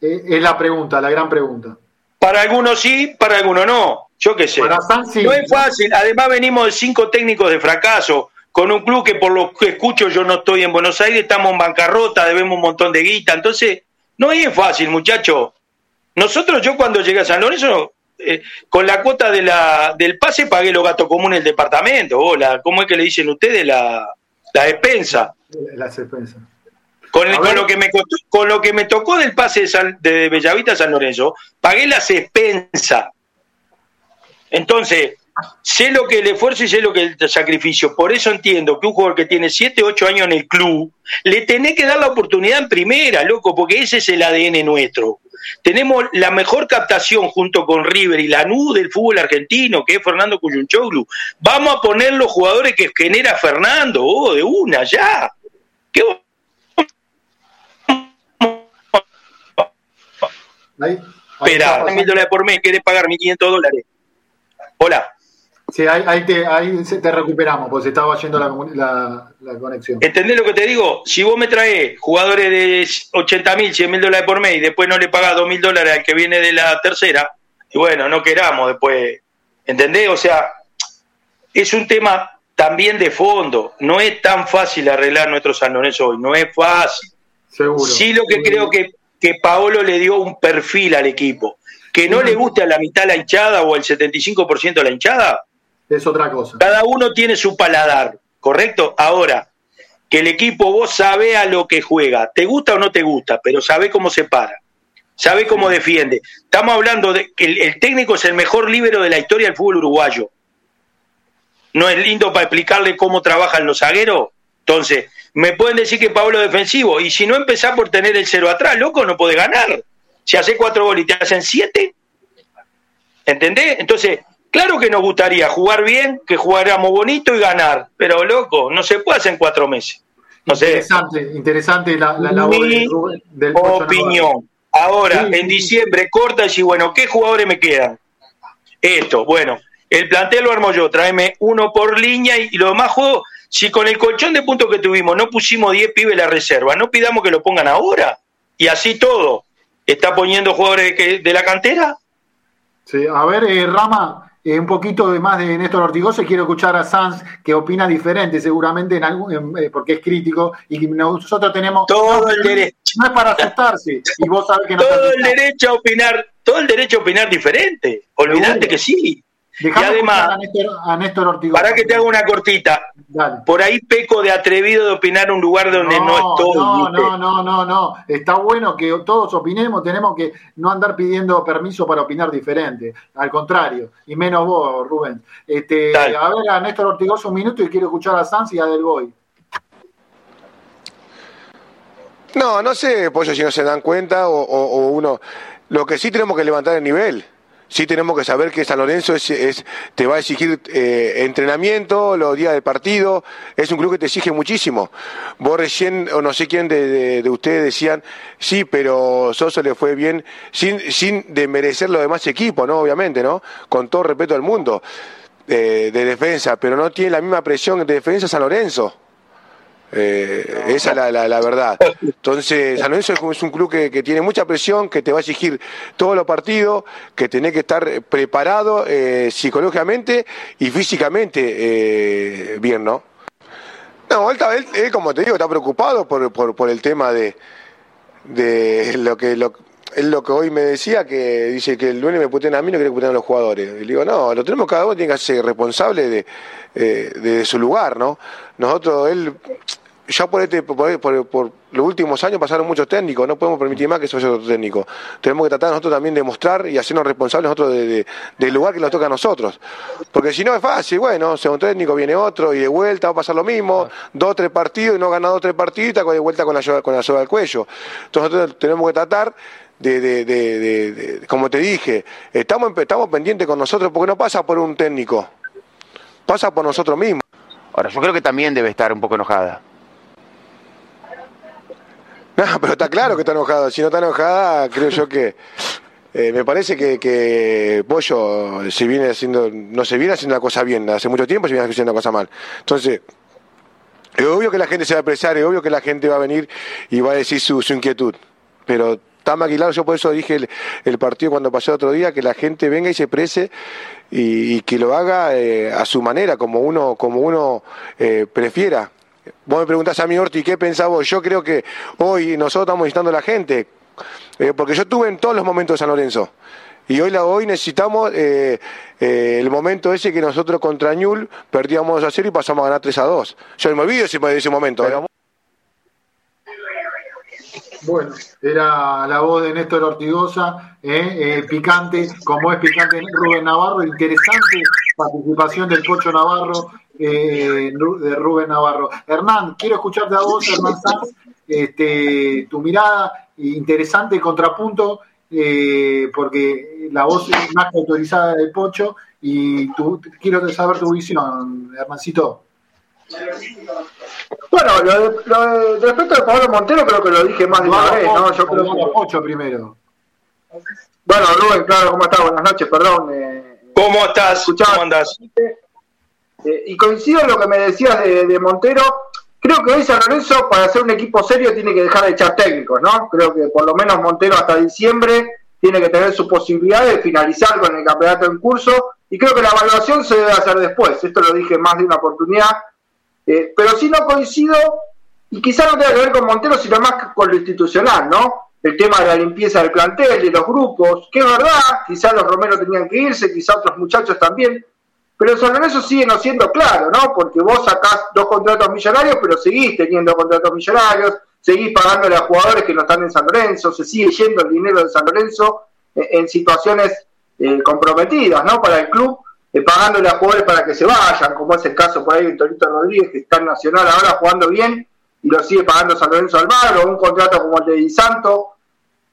Eh, Es la pregunta, la gran pregunta. Para algunos sí, para algunos no. Yo qué sé. Para San sí. No es fácil. Además, venimos de cinco técnicos de fracaso. Con un club que, por lo que escucho, yo no estoy en Buenos Aires, estamos en bancarrota, debemos un montón de guita. Entonces, no es fácil, muchacho. Nosotros, yo cuando llegué a San Lorenzo, eh, con la cuota de la, del pase pagué los gastos comunes del departamento. o la, ¿Cómo es que le dicen ustedes? La, la despensa. Las expensas. Con, el- A con ver. lo que me costó- con lo que me tocó del pase de, San- de Bellavista a San Lorenzo, pagué las expensas. Entonces, sé lo que el esfuerzo y sé lo que el sacrificio. Por eso entiendo que un jugador que tiene 7, 8 años en el club, le tenés que dar la oportunidad en primera, loco, porque ese es el ADN nuestro. Tenemos la mejor captación junto con River y Lanús del fútbol argentino, que es Fernando Cuyunchoglu. Vamos a poner los jugadores que genera Fernando, oh, de una, ya. ¿Qué Espera, está mil dólares por mes, querés pagar 1.500 dólares. Hola, Sí, ahí, ahí te, ahí te recuperamos, porque se estaba yendo la, la, la conexión. ¿entendés lo que te digo? Si vos me traes jugadores de 80 mil, 100 mil dólares por mes y después no le pagas 2 mil dólares al que viene de la tercera, y bueno, no queramos después, ¿entendés? O sea, es un tema también de fondo. No es tan fácil arreglar nuestro San Lorenzo hoy, no es fácil. Seguro. Sí lo que creo que, que Paolo le dio un perfil al equipo. Que no le guste a la mitad la hinchada o el 75% de la hinchada, Es otra cosa. Cada uno tiene su paladar, ¿correcto? Ahora, que el equipo vos sabe a lo que juega, te gusta o no te gusta, pero sabe cómo se para, sabe cómo defiende. Estamos hablando de que el, técnico es el mejor líbero de la historia del fútbol uruguayo. ¿No es lindo para explicarle cómo trabajan los zagueros? Entonces, me pueden decir que Pablo es defensivo, y si no empezás por tener el cero atrás, loco, no podés ganar. Si hace cuatro goles y te hacen siete, ¿entendés? Entonces, claro que nos gustaría jugar bien, que jugáramos bonito y ganar, pero loco, no se puede hacer en cuatro meses. No sé, Interesante, interesante la, la labor Mi de del Navarro. opinión. Ahora, Sí, en diciembre, corta y decir, bueno, ¿qué jugadores me quedan? Esto, bueno, el plantel lo armo yo, tráeme uno por línea y, y los demás juegos. Si con el colchón de puntos que tuvimos no pusimos 10 pibes en la reserva, no pidamos que lo pongan ahora. Y así todo. ¿Está poniendo jugadores que- de la cantera? Sí, a ver, eh, Rama, eh, un poquito de más de Néstor Ortigosa. Quiero escuchar a Sanz, que opina diferente, seguramente, en algún, eh, porque es crítico. Y nosotros tenemos. Todo no, el derecho. No es para asustarse. Y vos sabés que no todo el derecho a opinar, todo el derecho a opinar diferente. Olvidate que sí. Dejame y además, a Néstor, a Néstor para que te haga una cortita, Dale. por ahí peco de atrevido de opinar un lugar donde no, estoy. No, ¿viste? no, no, no, no. Está bueno que todos opinemos, tenemos que no andar pidiendo permiso para opinar diferente. Al contrario, y menos vos, Rubén. Este, Dale. a ver, a Néstor Ortigosa un minuto y quiero escuchar a Sanz y a Del Boy. No, no sé, Pollo, si no se dan cuenta o, o- o uno. Lo que sí tenemos que levantar el nivel. Sí tenemos que saber que San Lorenzo es, es- te va a exigir eh, entrenamiento, los días del partido, es un club que te exige muchísimo. Vos recién, o no sé quién de, de- de ustedes decían, sí, pero Soso le fue bien, sin, sin desmerecer los demás equipos, ¿no? Obviamente, ¿no? Con todo respeto al mundo eh, de defensa, pero no tiene la misma presión de defensa San Lorenzo. Eh, esa es la, verdad. Entonces, San Lorenzo es un- es club que, tiene mucha presión, que te va a exigir todos los partidos, que tenés que estar preparado eh, psicológicamente y físicamente eh, bien, ¿no? No, él, él- él, como te digo, está preocupado por, por, por el tema de, de lo que lo, él lo que hoy me decía, que dice que el lunes me putean a mí, no quiere que puteen a los jugadores. Y le digo, no, lo tenemos cada uno, tiene que ser responsable de, eh, de su lugar, ¿no? Nosotros, él, ya por, este, por, por- por los últimos años pasaron muchos técnicos, no podemos permitir más que se vaya otro técnico. Tenemos que tratar nosotros también de mostrar y hacernos responsables nosotros de- de- del lugar que nos toca a nosotros. Porque si no es fácil, bueno, según técnico viene otro y de vuelta va a pasar lo mismo, dos, tres partidos y no gana dos, tres partidos y está de vuelta con la, con la soga al cuello. Entonces nosotros tenemos que tratar de, de- de- de- de- como te dije, estamos, estamos pendientes con nosotros porque no pasa por un técnico, pasa por nosotros mismos. Ahora, yo creo que también debe estar un poco enojada. No, pero está claro que está enojada. Si no está enojada, creo yo que. eh, me parece que, que Pollo se viene haciendo, no se viene haciendo la cosa bien, hace mucho tiempo se viene haciendo la cosa mal. Entonces, es obvio que la gente se va a expresar, es obvio que la gente va a venir y va a decir su, su inquietud. Pero está maquilado, yo por eso dije el, partido cuando pasó otro día, que la gente venga y se exprese y, y que lo haga eh, a su manera, como uno, como uno eh, prefiera. Vos me preguntás a mí, Orti, ¿qué pensás vos? Yo creo que hoy nosotros estamos necesitando a la gente, eh, porque yo estuve en todos los momentos de San Lorenzo. Y hoy, la, hoy necesitamos eh, eh, el momento ese que nosotros contra Ñul perdíamos 2 a 0 y pasamos a ganar 3 a 2. Yo me olvido ese, ese momento. Bueno, era la voz de Néstor Ortigosa, eh, picante, como es picante Rubén Navarro, interesante participación del Pocho Navarro, eh, de Rubén Navarro. Hernán, quiero escucharte a vos, Hernán Sanz, este, tu mirada, interesante contrapunto, eh, porque la voz es más autorizada del Pocho, y tu, quiero saber tu visión, Hernancito. Bueno, lo de, lo de- respecto de Pablo Montero creo que lo dije más de una vez, Yo creo que... Pocho primero. Bueno, Rubén, claro, ¿cómo estás? Buenas noches, perdón. eh, ¿Cómo estás? ¿Cómo andas? Eh, y coincido en lo que me decías de, Montero. Creo que hoy San Lorenzo, para ser un equipo serio, tiene que dejar de echar técnicos, ¿no? Creo que por lo menos Montero hasta diciembre tiene que tener su posibilidad de finalizar con el campeonato en curso. Y creo que la evaluación se debe hacer después. Esto lo dije más de una oportunidad. Eh, pero sí no coincido, y quizás no tenga que ver con Montero, sino más con lo institucional, ¿no? El tema de la limpieza del plantel, de los grupos, que es verdad, quizás los Romero tenían que irse, quizás otros muchachos también, pero San Lorenzo sigue no siendo claro, ¿no? Porque vos sacás dos contratos millonarios, pero seguís teniendo contratos millonarios, seguís pagándole a jugadores que no están en San Lorenzo, se sigue yendo el dinero de San Lorenzo eh, en situaciones eh, comprometidas, ¿no? Para el club, eh, pagándole a jugadores para que se vayan, como es el caso por ahí de Torito Rodríguez, que está en Nacional ahora jugando bien y lo sigue pagando San Lorenzo Almagro, un contrato como el de Di Santo,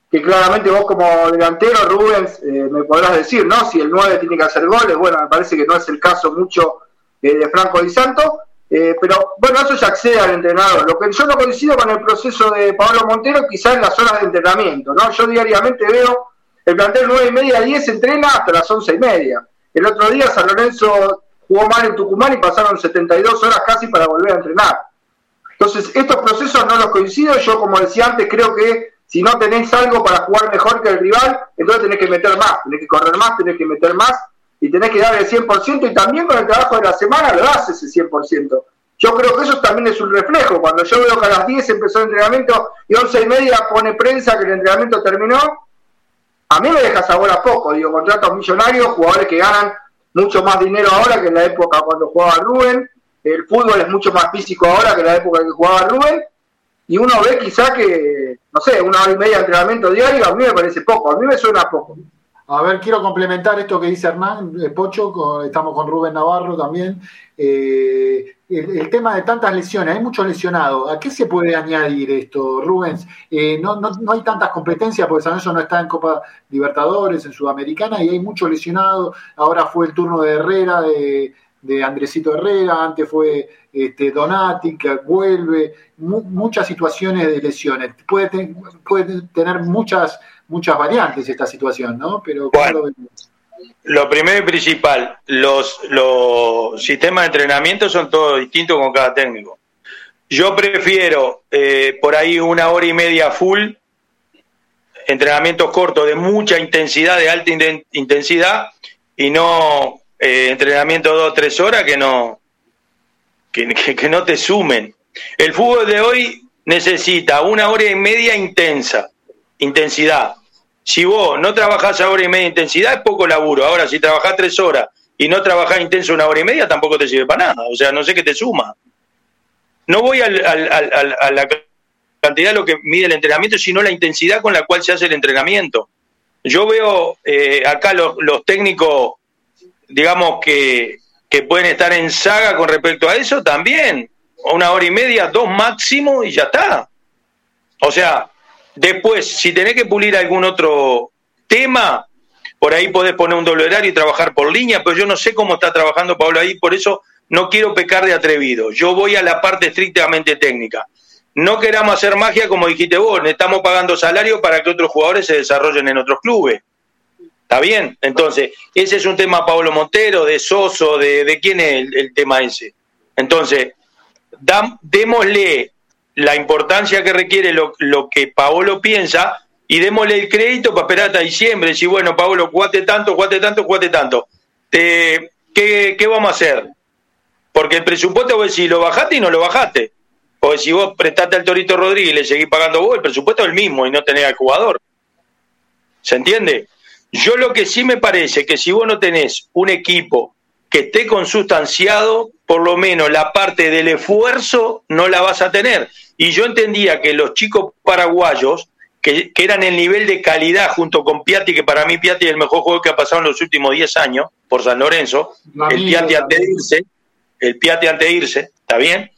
que claramente vos como delantero, Rubens, eh, me podrás decir, ¿no? Si el 9 tiene que hacer goles, bueno, me parece que no es el caso mucho eh, de Franco Di Santo, eh, pero bueno, eso ya accede al entrenador. Lo que yo no coincido con el proceso de Pablo Montero, quizás en las horas de entrenamiento, ¿no? Yo diariamente veo el plantel 9 y media, 10 entrena hasta las 11 y media. El otro día San Lorenzo jugó mal en Tucumán y pasaron 72 horas casi para volver a entrenar. Entonces, estos procesos no los coincido. Yo, como decía antes, creo que si no tenés algo para jugar mejor que el rival, entonces tenés que meter más, tenés que correr más, tenés que meter más y tenés que dar el 100% y también con el trabajo de la semana lo das ese 100%. Yo creo que eso también es un reflejo. Cuando yo veo que a las 10 empezó el entrenamiento y 11 y media pone prensa que el entrenamiento terminó, a mí me deja sabor a poco. Digo, contratos millonarios, jugadores que ganan mucho más dinero ahora que en la época cuando jugaba Rubén. El fútbol es mucho más físico ahora que en la época que jugaba Rubén. Y uno ve quizá que, no sé, una hora y media de entrenamiento diario, a mí me parece poco, a mí me suena poco. A ver, quiero complementar esto que dice Hernán eh, Pocho, estamos con Rubén Navarro también. Eh, el, el tema de tantas lesiones, hay muchos lesionados. ¿A qué se puede añadir esto, Rubens? Eh, no, no, no hay tantas competencias porque San Lorenzo no está en Copa Libertadores, en Sudamericana, y hay muchos lesionados. Ahora fue el turno de Herrera, de, de Andresito Herrera, antes fue este, Donati, que vuelve, mu- muchas situaciones de lesiones. Puede, te- puede tener muchas, muchas variantes esta situación, ¿no? Pero ¿cómo lo? Lo primero y principal, los, los sistemas de entrenamiento son todos distintos con cada técnico. Yo prefiero eh, por ahí una hora y media full, entrenamientos cortos de mucha intensidad, de alta intensidad, y no eh, entrenamiento dos tres horas que no, que, no te sumen. El fútbol de hoy necesita una hora y media intensa, intensidad. Si vos no trabajás a hora y media intensidad, es poco laburo. Ahora, si trabajás tres horas y no trabajás intenso una hora y media, tampoco te sirve para nada. O sea, no sé qué te suma. No voy al- a la cantidad de lo que mide el entrenamiento, sino la intensidad con la cual se hace el entrenamiento. Yo veo eh, acá los técnicos, digamos, que, que pueden estar en saga con respecto a eso también. Una hora y media, dos máximo y ya está. O sea, después, si tenés que pulir algún otro tema, por ahí podés poner un doble horario y trabajar por línea, pero yo no sé cómo está trabajando Pablo ahí, por eso no quiero pecar de atrevido. Yo voy a la parte estrictamente técnica. No queramos hacer magia como dijiste vos, estamos pagando salario para que otros jugadores se desarrollen en otros clubes. ¿Está bien? Entonces, ese es un tema Pablo Montero, de Soso, de, de quién es el, tema ese. Entonces, dam- démosle la importancia que requiere lo, lo que Paolo piensa y démosle el crédito para esperar hasta diciembre. Decir, bueno, Paolo, jugate tanto, jugate tanto, jugate tanto. ¿qué, ¿Qué vamos a hacer? Porque el presupuesto, vos decís, lo bajaste y no lo bajaste. Porque si vos prestaste al Torito Rodríguez y le seguís pagando vos, el presupuesto es el mismo y no tenés al jugador. ¿Se entiende? Yo lo que sí me parece que si vos no tenés un equipo que esté consustanciado, por lo menos la parte del esfuerzo no la vas a tener. Y yo entendía que los chicos paraguayos, que, que eran el nivel de calidad junto con Piatti, que para mí Piatti es el mejor juego que ha pasado en los últimos 10 años por San Lorenzo, el Piatti antes de irse, el Piatti antes de irse, ¿está bien?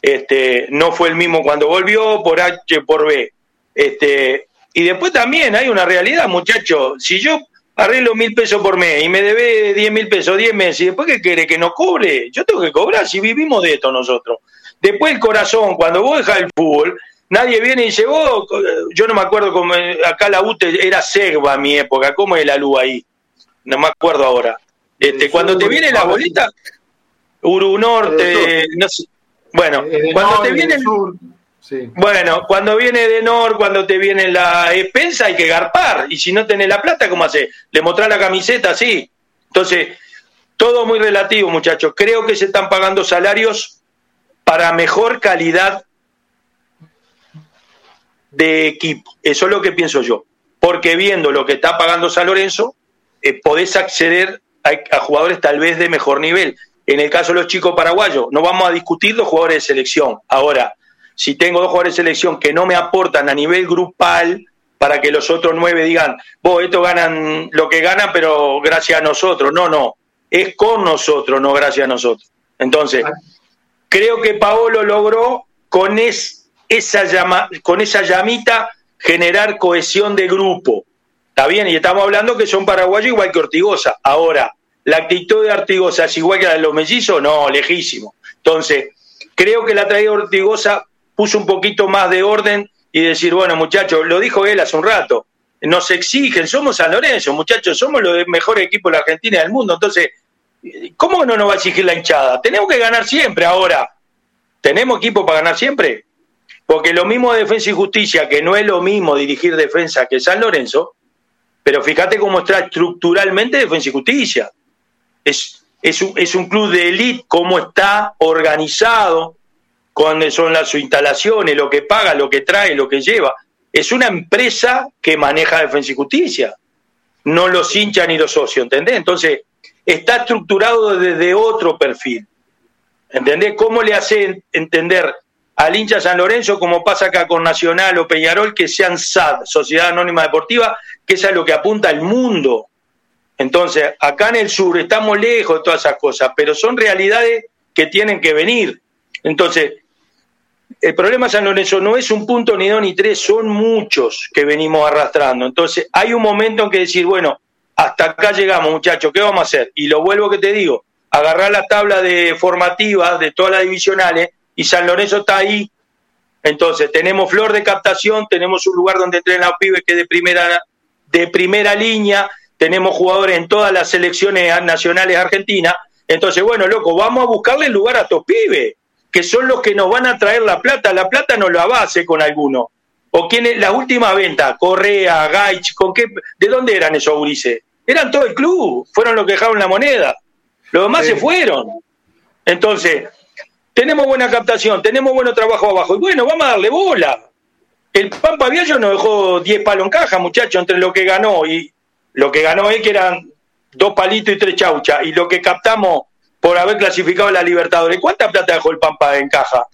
Este, no fue el mismo cuando volvió por H por B. Este, y después también hay una realidad, muchachos. Si yo arreglo mil pesos por mes y me debe diez mil pesos diez meses, ¿y después qué quiere que no cobre? Yo tengo que cobrar si vivimos de esto nosotros. Después el corazón, cuando vos dejas el fútbol, nadie viene y dice, vos, yo no me acuerdo cómo, acá la UTE era Segva a mi época, ¿cómo es la luz ahí? No me acuerdo ahora. Este, cuando te viene la bolita, Uru Norte, no sé. Bueno, Eh, cuando te viene sur, sí. bueno, cuando viene de Nor, cuando te viene la expensa, hay que garpar. Y si no tenés la plata, ¿cómo hace? ¿Le mostrás la camiseta? Sí. Entonces, todo muy relativo, muchachos. Creo que se están pagando salarios para mejor calidad de equipo. Eso es lo que pienso yo. Porque viendo lo que está pagando San Lorenzo, eh, podés acceder a, a jugadores tal vez de mejor nivel. En el caso de los chicos paraguayos, no vamos a discutir los jugadores de selección. Ahora, si tengo dos jugadores de selección que no me aportan a nivel grupal para que los otros nueve digan, vos, estos ganan lo que ganan, pero gracias a nosotros. No, no, es con nosotros, no gracias a nosotros. Entonces, creo que Paolo logró con es- esa, llama, con esa llamita generar cohesión de grupo. Está bien, y estamos hablando que son paraguayos igual que Ortigosa. Ahora, ¿la actitud de Ortigosa es igual que la de los mellizos? No, lejísimo. Entonces, creo que la traída de Ortigosa puso un poquito más de orden y decir, bueno, muchachos, lo dijo él hace un rato, nos exigen, somos San Lorenzo, muchachos, somos los mejores equipos de la Argentina del mundo. Entonces, ¿cómo no nos va a exigir la hinchada? Tenemos que ganar siempre ahora. ¿Tenemos equipo para ganar siempre? Porque lo mismo de Defensa y Justicia, que no es lo mismo dirigir defensa que San Lorenzo, pero fíjate cómo está estructuralmente Defensa y Justicia. Es, es, un, es un club de élite, cómo está organizado, cuáles son las sus instalaciones, lo que paga, lo que trae, lo que lleva. Es una empresa que maneja Defensa y Justicia, no los hinchas ni los socios, ¿entendés? Entonces, está estructurado desde otro perfil. ¿Entendés? ¿Cómo le hace entender al hincha San Lorenzo, como pasa acá con Nacional o Peñarol, que sean SAD, Sociedad Anónima Deportiva, que es a lo que apunta el mundo? Entonces, acá en el sur estamos lejos de todas esas cosas, pero son realidades que tienen que venir. Entonces, el problema San Lorenzo no es un punto ni dos ni tres, son muchos que venimos arrastrando. Entonces, hay un momento en que decir, bueno, hasta acá llegamos, muchachos, ¿qué vamos a hacer? Y lo vuelvo que te digo, agarrar la tabla de formativas de todas las divisionales y San Lorenzo está ahí. Entonces, tenemos flor de captación, tenemos un lugar donde entrenan los pibes que es de primera, de primera línea, tenemos jugadores en todas las selecciones nacionales argentinas. Entonces, bueno, loco, vamos a buscarle lugar a estos pibes, que son los que nos van a traer la plata. La plata no la base con alguno. ¿O quién es la última venta? Correa, Gaich, ¿con qué? ¿De dónde eran esos gurises? Eran todo el club, fueron los que dejaron la moneda. Los demás se fueron. Entonces, tenemos buena captación, tenemos buen trabajo abajo. Y bueno, vamos a darle bola. El Pampa Viallo nos dejó 10 palos en caja, muchachos, entre lo que ganó y lo que ganó él, que eran dos palitos y tres chauchas, y lo que captamos por haber clasificado a la Libertadores. ¿Cuánta plata dejó el Pampa en caja?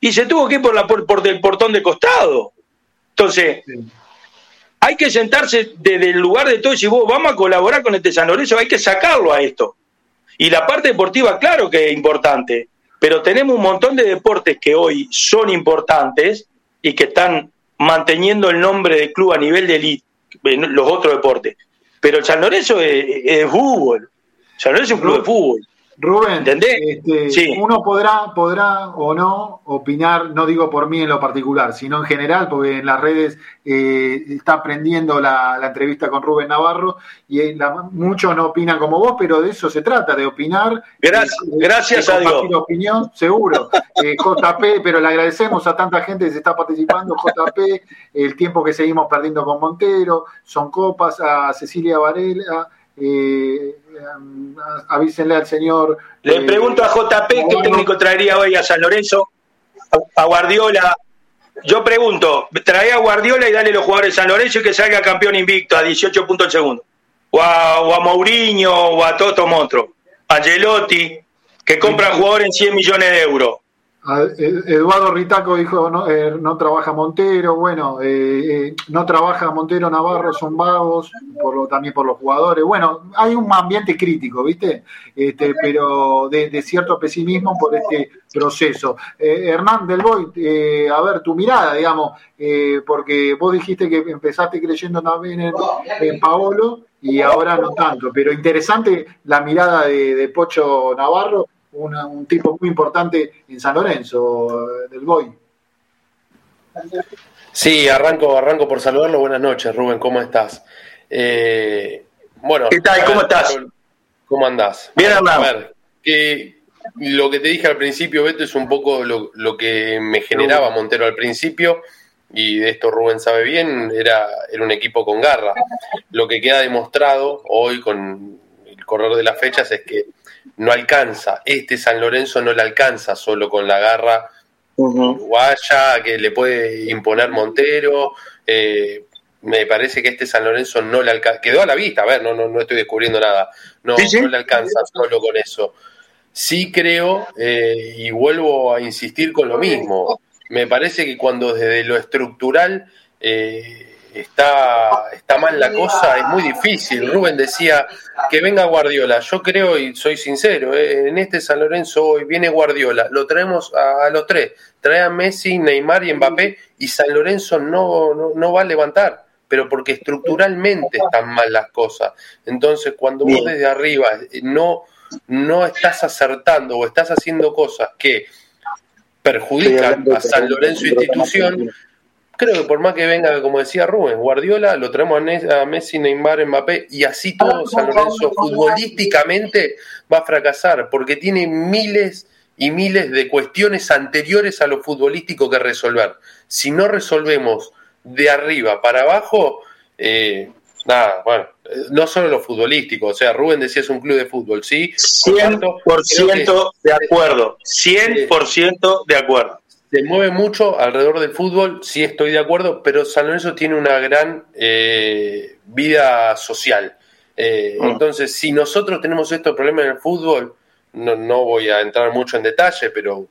Y se tuvo que ir por, la, por, por el portón de costado. Entonces, hay que sentarse desde el lugar de todo y decir, vos vamos a colaborar con este San Lorenzo, hay que sacarlo a esto. Y la parte deportiva, claro que es importante, pero tenemos un montón de deportes que hoy son importantes y que están manteniendo el nombre del club a nivel de elite, los otros deportes. Pero el San Lorenzo es, es fútbol. San Lorenzo es un club de fútbol. Rubén, este, uno podrá, podrá o no opinar, no digo por mí en lo particular, sino en general, porque en las redes eh, está aprendiendo la, entrevista con Rubén Navarro y muchos no opinan como vos, pero de eso se trata, de opinar. Gracias, gracias a Dios. opinión, seguro. Eh, JP, pero le agradecemos a tanta gente que se está participando, JP, el tiempo que seguimos perdiendo con Montero, son copas, a Cecilia Varela eh, avísenle al señor. Le eh, pregunto a JP qué técnico traería hoy a San Lorenzo, a, Guardiola. Yo pregunto, trae a Guardiola y dale los jugadores de San Lorenzo y que salga campeón invicto a 18 puntos el segundo. O a, o a Mourinho o a Toto Montro. Angelotti, que compran jugadores en 100 millones de euros. Eduardo Ritaco dijo no, eh, no trabaja Montero, bueno, eh, eh, no trabaja Montero Navarro, son vagos, por lo, también por los jugadores. Bueno, hay un ambiente crítico, ¿viste? Este, pero de, cierto pesimismo por este proceso. Hernán Del Boy, a ver, tu mirada, digamos, porque vos dijiste que empezaste creyendo también en, en Paolo y ahora no tanto, pero interesante la mirada de Pocho Navarro un tipo muy importante en San Lorenzo, del Boy. Sí, arranco, arranco por saludarlo. Buenas noches, Rubén, ¿cómo estás? Eh, bueno, ¿qué tal? ¿Cómo estás? ¿Cómo andás? Bien, A ver, que lo que te dije al principio, Beto, es un poco lo, lo que me generaba Montero al principio y de esto Rubén sabe bien, era, era un equipo con garra. Lo que queda demostrado hoy con el correr de las fechas es que no alcanza. Este San Lorenzo no le alcanza solo con la garra uruguaya que le puede imponer Montero. Eh, me parece que este San Lorenzo no le alcanza. Quedó a la vista, a ver, no, no, no estoy descubriendo nada. No, no le alcanza solo con eso. Sí creo, eh, y vuelvo a insistir con lo mismo, me parece que cuando desde lo estructural eh, está, está mal la cosa, es muy difícil. Rubén decía que venga Guardiola. Yo creo y soy sincero, eh, en este San Lorenzo hoy viene Guardiola, lo traemos a, los tres. Trae a Messi, Neymar y Mbappé y San Lorenzo no, no, va a levantar pero porque estructuralmente están mal las cosas. Entonces, cuando vos desde arriba eh, no, no estás acertando o estás haciendo cosas que perjudican a San Lorenzo institución, creo que por más que venga, como decía Rubén, Guardiola, lo traemos a Messi, Neymar, Mbappé, y así todo San Lorenzo futbolísticamente va a fracasar, porque tiene miles y miles de cuestiones anteriores a lo futbolístico que resolver. Si no resolvemos de arriba para abajo, eh, nada, bueno, no solo lo futbolístico, o sea, Rubén decía es un club de fútbol, ¿sí? 100% de acuerdo, 100% de acuerdo se mueve mucho alrededor del fútbol, sí estoy de acuerdo, pero San Lorenzo tiene una gran eh, vida social. Eh, mm. Entonces, si nosotros tenemos estos problemas en el fútbol, no, no voy a entrar mucho en detalle, pero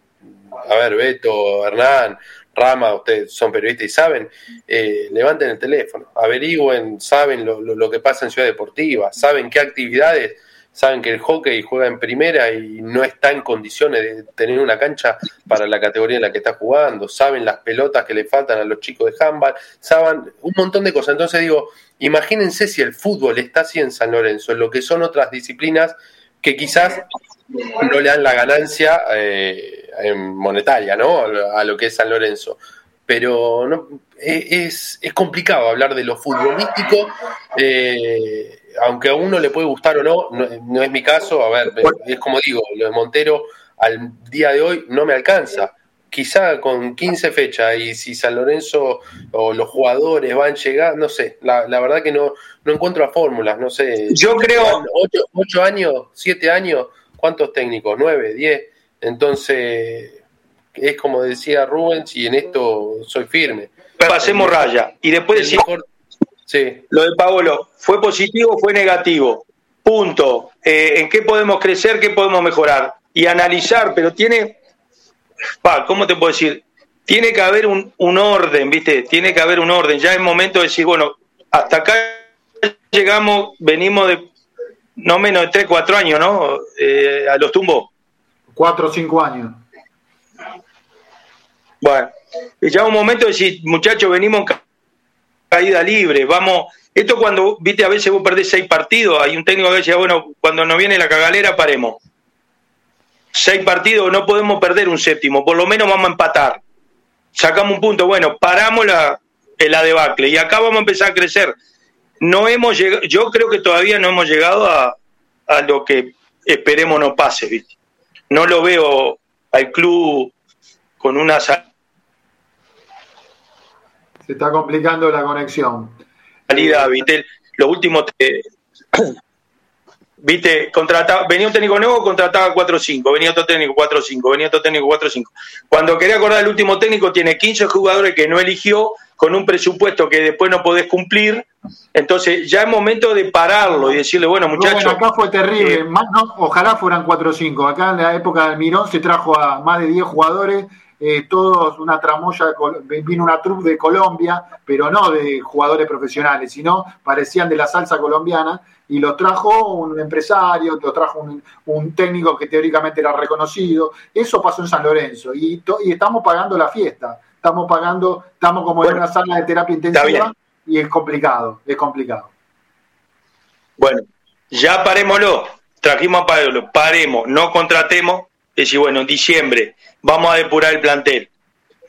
a ver, Beto, Hernán, Rama, ustedes son periodistas y saben, eh, levanten el teléfono, averigüen, saben lo, lo, que pasa en Ciudad Deportiva, saben qué actividades saben que el hockey juega en primera y no está en condiciones de tener una cancha para la categoría en la que está jugando, saben las pelotas que le faltan a los chicos de handball, saben un montón de cosas. Entonces digo, imagínense si el fútbol está así en San Lorenzo, en lo que son otras disciplinas que quizás no le dan la ganancia eh, monetaria, ¿no? A lo que es San Lorenzo. Pero no, e, es, es complicado hablar de lo futbolístico. Eh, aunque a uno le puede gustar o no, no, es mi caso, a ver, es como digo, lo de Montero al día de hoy no me alcanza. Quizá con 15 fechas y si San Lorenzo o los jugadores van a llegar, no sé, la, la verdad que no, no encuentro fórmulas, no sé. Yo creo... 8, años, 7 años, ¿cuántos técnicos? ¿9, 10? Entonces, es como decía Rubens y en esto soy firme. Pasemos raya y después decimos... Sí. Lo de Paolo, ¿fue positivo o fue negativo? Punto. Eh, ¿En qué podemos crecer? ¿Qué podemos mejorar? Y analizar, pero tiene, pa, ¿cómo te puedo decir? Tiene que haber un, orden, ¿viste? Tiene que haber un orden. Ya es momento de decir, bueno, hasta acá llegamos, venimos de no menos de 3, 4 años, ¿no? Eh, a los tumbos. 4 o 5 años. Bueno, ya es un momento de decir, muchachos, venimos caída libre, vamos, esto cuando, viste, a veces vos perdés seis partidos, hay un técnico que decía, bueno, cuando nos viene la cagalera, paremos. Seis partidos, no podemos perder un séptimo, por lo menos vamos a empatar. Sacamos un punto, bueno, paramos la, la debacle y acá vamos a empezar a crecer. No hemos llegado, yo creo que todavía no hemos llegado a, a lo que esperemos no pase, ¿viste? No lo veo al club con una se está complicando la conexión. Salida, viste, lo último te, viste, contrataba, venía un técnico nuevo, contrataba 4-5, venía otro técnico 4-5, venía otro técnico 4-5. Cuando quería acordar el último técnico, tiene 15 jugadores que no eligió, con un presupuesto que después no podés cumplir. Entonces, ya es momento de pararlo y decirle, bueno, muchachos. Bueno, acá fue terrible. Eh, ojalá fueran 4-5. Acá en la época del Mirón se trajo a más de 10 jugadores eh, todos una tramoya, vino una troupe de Colombia, pero no de jugadores profesionales, sino parecían de la salsa colombiana, y lo trajo un empresario, lo trajo un, técnico que teóricamente era reconocido. Eso pasó en San Lorenzo, y, y estamos pagando la fiesta, estamos pagando, estamos como en una sala de terapia intensiva, y es complicado, es complicado. Bueno, ya parémoslo, trajimos a Pablo, paremos, no contratemos, es decir, bueno, en diciembre vamos a depurar el plantel.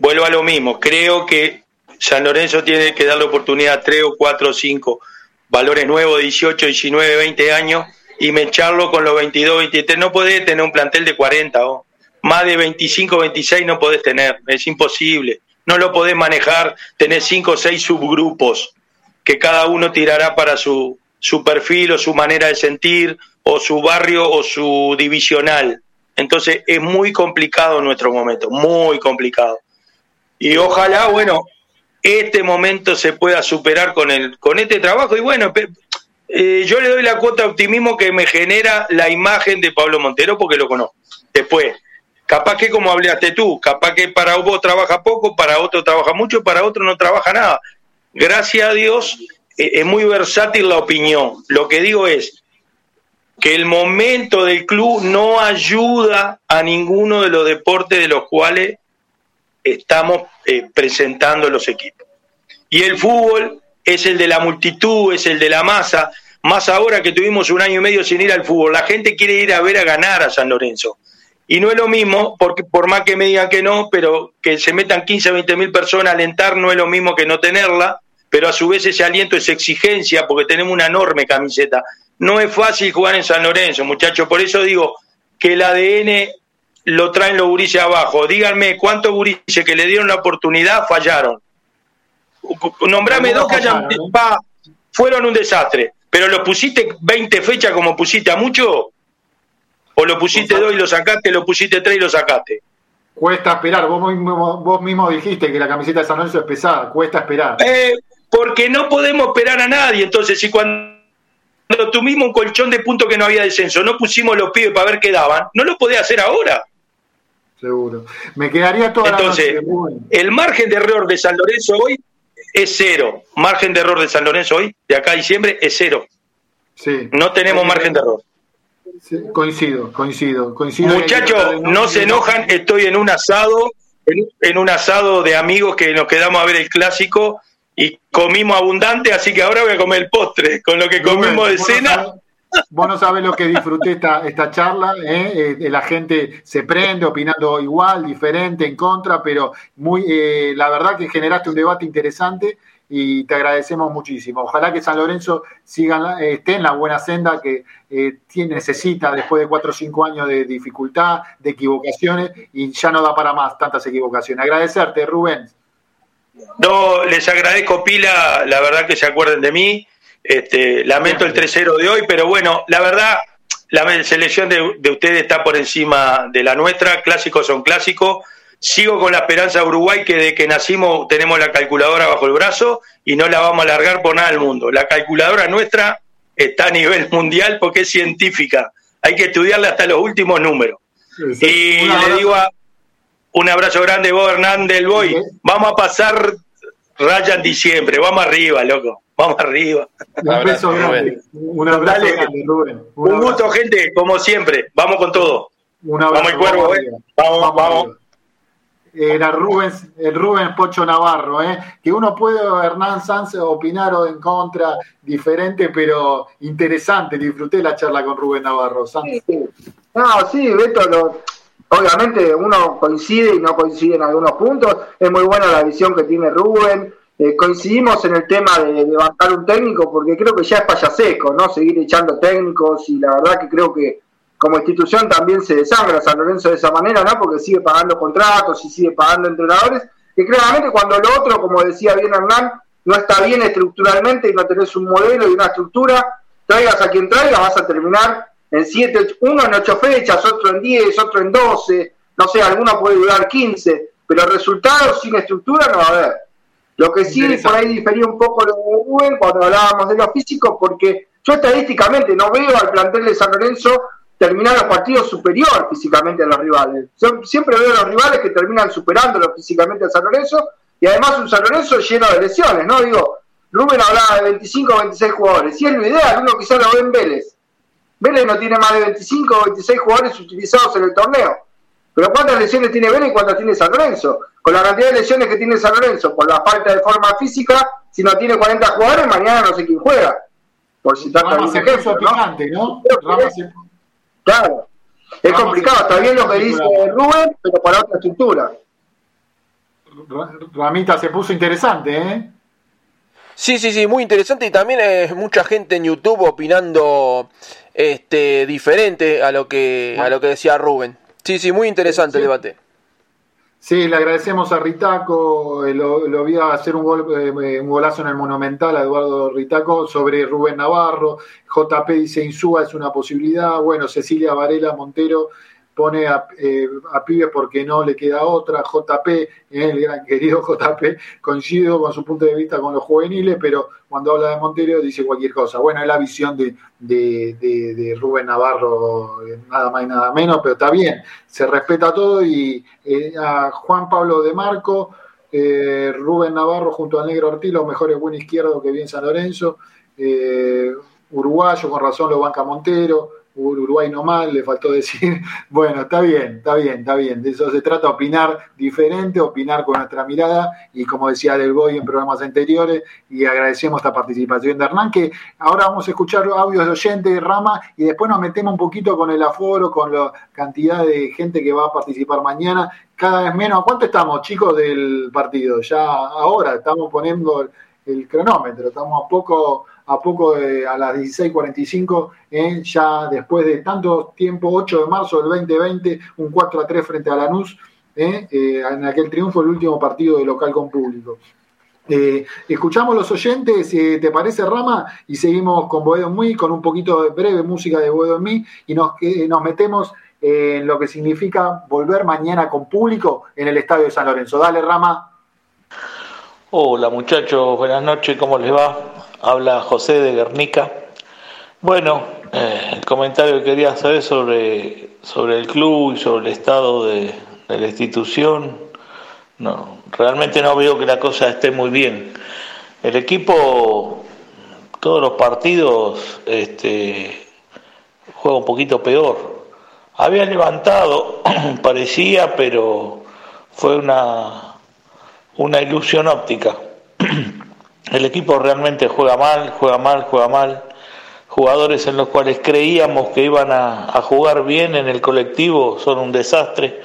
Vuelvo a lo mismo, creo que San Lorenzo tiene que darle oportunidad a 3 o 4 o 5 valores nuevos, 18, 19, 20 años, y mecharlo con los 22, 23. No podés tener un plantel de 40, o más de 25, 26 no podés tener, es imposible. No lo podés manejar, tener 5 o 6 subgrupos que cada uno tirará para su, su perfil o su manera de sentir o su barrio o su divisional. Entonces es muy complicado nuestro momento, muy complicado. Y ojalá, bueno, este momento se pueda superar con, el, con este trabajo. Y bueno, eh, yo le doy la cuota de optimismo que me genera la imagen de Pablo Montero porque lo conozco. Después, capaz que como hablaste tú, capaz que para vos trabaja poco, para otro trabaja mucho, para otro no trabaja nada. Gracias a Dios eh, es muy versátil la opinión. Lo que digo es, que el momento del club no ayuda a ninguno de los deportes de los cuales estamos eh, presentando los equipos. Y el fútbol es el de la multitud, es el de la masa, más ahora que tuvimos un año y medio sin ir al fútbol. La gente quiere ir a ver a ganar a San Lorenzo. Y no es lo mismo, porque por más que me digan que no, pero que se metan 15 o 20 mil personas a alentar no es lo mismo que no tenerla, pero a su vez ese aliento es exigencia porque tenemos una enorme camiseta. No es fácil jugar en San Lorenzo, muchachos. Por eso digo que el ADN lo traen los gurises abajo. Díganme cuántos gurises que le dieron la oportunidad fallaron. Nombrame dos que hayan. fueron un desastre. Pero lo pusiste 20 fechas como pusiste a mucho. O lo pusiste dos y lo sacaste, lo pusiste tres y lo sacaste. Cuesta esperar. Vos mismo, vos mismo dijiste que la camiseta de San Lorenzo es pesada. Cuesta esperar. Eh, porque no podemos esperar a nadie. Entonces, si cuando cuando tuvimos un colchón de puntos que no había descenso, no pusimos los pibes para ver qué daban, no lo podés hacer ahora. Seguro. Me quedaría toda Entonces, la noche. el margen de error de San Lorenzo hoy es cero. Margen de error de San Lorenzo hoy, de acá a diciembre, es cero. Sí. No tenemos margen de error. Sí, coincido, coincido, coincido. Muchachos, no se enojan, estoy en un asado, en, en un asado de amigos que nos quedamos a ver el clásico y comimos abundante, así que ahora voy a comer el postre, con lo que comimos de cena. Vos no sabés lo que disfruté esta, esta charla, ¿eh? Eh, la gente se prende opinando igual, diferente, en contra, pero muy, eh, la verdad que generaste un debate interesante y te agradecemos muchísimo. Ojalá que San Lorenzo siga, eh, esté en la buena senda que eh, tiene, necesita después de cuatro o cinco años de dificultad, de equivocaciones y ya no da para más tantas equivocaciones. Agradecerte, Rubén. No, les agradezco pila, la verdad que se acuerden de mí. Este, lamento el 3-0 de hoy, pero bueno, la verdad, la selección de, de ustedes está por encima de la nuestra. Clásicos son clásicos. Sigo con la esperanza Uruguay que de que nacimos tenemos la calculadora bajo el brazo y no la vamos a largar por nada del mundo. La calculadora nuestra está a nivel mundial porque es científica. Hay que estudiarla hasta los últimos números. Y le digo a, un abrazo grande, vos Hernán del Boy. Vamos a pasar raya en diciembre. Vamos arriba, loco. Vamos arriba. Un beso grande. Un abrazo Dale. grande, Rubén. Un gusto, gente, como siempre. Vamos con todo. Un abrazo. Vamos el cuervo, vamos eh. Vamos, vamos. Era Rubén, el Rubén Pocho Navarro, ¿eh? que uno puede, Hernán Sanz, opinar o en contra, diferente, pero interesante. Disfruté la charla con Rubén Navarro. Sanz. No, sí, Beto, lo- obviamente uno coincide y no coincide en algunos puntos. Es muy buena la visión que tiene Rubén. Eh, coincidimos en el tema de, de bancar un técnico porque creo que ya es payasesco, ¿no? Seguir echando técnicos y la verdad que creo que como institución también se desangra San Lorenzo de esa manera, ¿no? Porque sigue pagando contratos y sigue pagando entrenadores. Que claramente cuando lo otro, como decía bien Hernán, no está bien estructuralmente y no tenés un modelo y una estructura, traigas a quien traigas, vas a terminar en siete, uno en ocho fechas, otro en 10, otro en 12, no sé, alguno puede durar 15, pero resultados sin estructura no va a haber. Lo que sí por ahí difería un poco lo de Rubén cuando hablábamos de los físicos, porque yo estadísticamente no veo al plantel de San Lorenzo terminar los partidos superior físicamente a los rivales. Yo siempre veo a los rivales que terminan superándolo físicamente a San Lorenzo y además un San Lorenzo lleno de lesiones, ¿no? Digo, Rubén hablaba de 25 o 26 jugadores, y es lo ideal, uno quizás lo ve en Vélez. Vélez no tiene más de 25 o 26 jugadores utilizados en el torneo. Pero ¿cuántas lesiones tiene Vélez y cuántas tiene San Lorenzo? Con la cantidad de lesiones que tiene San Lorenzo, por la falta de forma física, si no tiene 40 jugadores, mañana no sé quién juega. Por citar Rama también se un ejemplo, ¿no? picante, ¿no? Rama se- Claro. Es Rama complicado, está bien lo que dice Rubén, pero para otra estructura. Ra- Ramita se puso interesante, ¿eh? Sí, sí, sí, muy interesante y también eh, mucha gente en YouTube opinando este diferente a lo que a lo que decía Rubén. Sí, sí, muy interesante el debate. Sí, le agradecemos a Ritaco, eh, lo, lo vi hacer un, gol, eh, un golazo en el Monumental a Eduardo Ritaco sobre Rubén Navarro, JP dice Insúa es una posibilidad, bueno, Cecilia Varela Montero pone a, eh, a pibes porque no le queda otra, JP, eh, el gran querido JP, coincido con su punto de vista con los juveniles, pero cuando habla de Montero dice cualquier cosa. Bueno, es la visión de, de, de- Rubén Navarro, eh, nada más y nada menos, pero está bien, se respeta todo y eh, a Juan Pablo de Marco, eh, Rubén Navarro junto al Negro Ortiz, los mejores buen izquierdo que vi en San Lorenzo, eh, uruguayo, con razón lo banca Montero, Uruguay no mal, le faltó decir, bueno, está bien, está bien, está bien, de eso se trata, opinar diferente, opinar con nuestra mirada y como decía Del Boy en programas anteriores y agradecemos esta participación de Hernán, que ahora vamos a escuchar audios de oyentes, Rama, y después nos metemos un poquito con el aforo, con la cantidad de gente que va a participar mañana, cada vez menos, ¿cuánto estamos chicos del partido? Ya ahora estamos poniendo el cronómetro, estamos a poco a poco de, a las 16.45, eh, ya después de tanto tiempo, 8 de marzo del 2020, un 4 a 3 frente a Lanús, eh, eh, en aquel triunfo, el último partido de local con público. Eh, escuchamos los oyentes, ¿te parece Rama? Y seguimos con Boedo en Mí, con un poquito de breve música de Boedo en Mí, y nos, nos metemos en lo que significa volver mañana con público en el Estadio de San Lorenzo. Dale, Rama. Hola muchachos, buenas noches, ¿cómo les va? Habla José de Guernica. Bueno, eh, el comentario que quería hacer sobre, sobre el club y sobre el estado de, de la institución, no, realmente no veo que la cosa esté muy bien. El equipo, todos los partidos, este, juega un poquito peor. Había levantado, parecía, pero fue una, una ilusión óptica. El equipo realmente juega mal, juega mal, juega mal. Jugadores en los cuales creíamos que iban a, jugar bien en el colectivo son un desastre.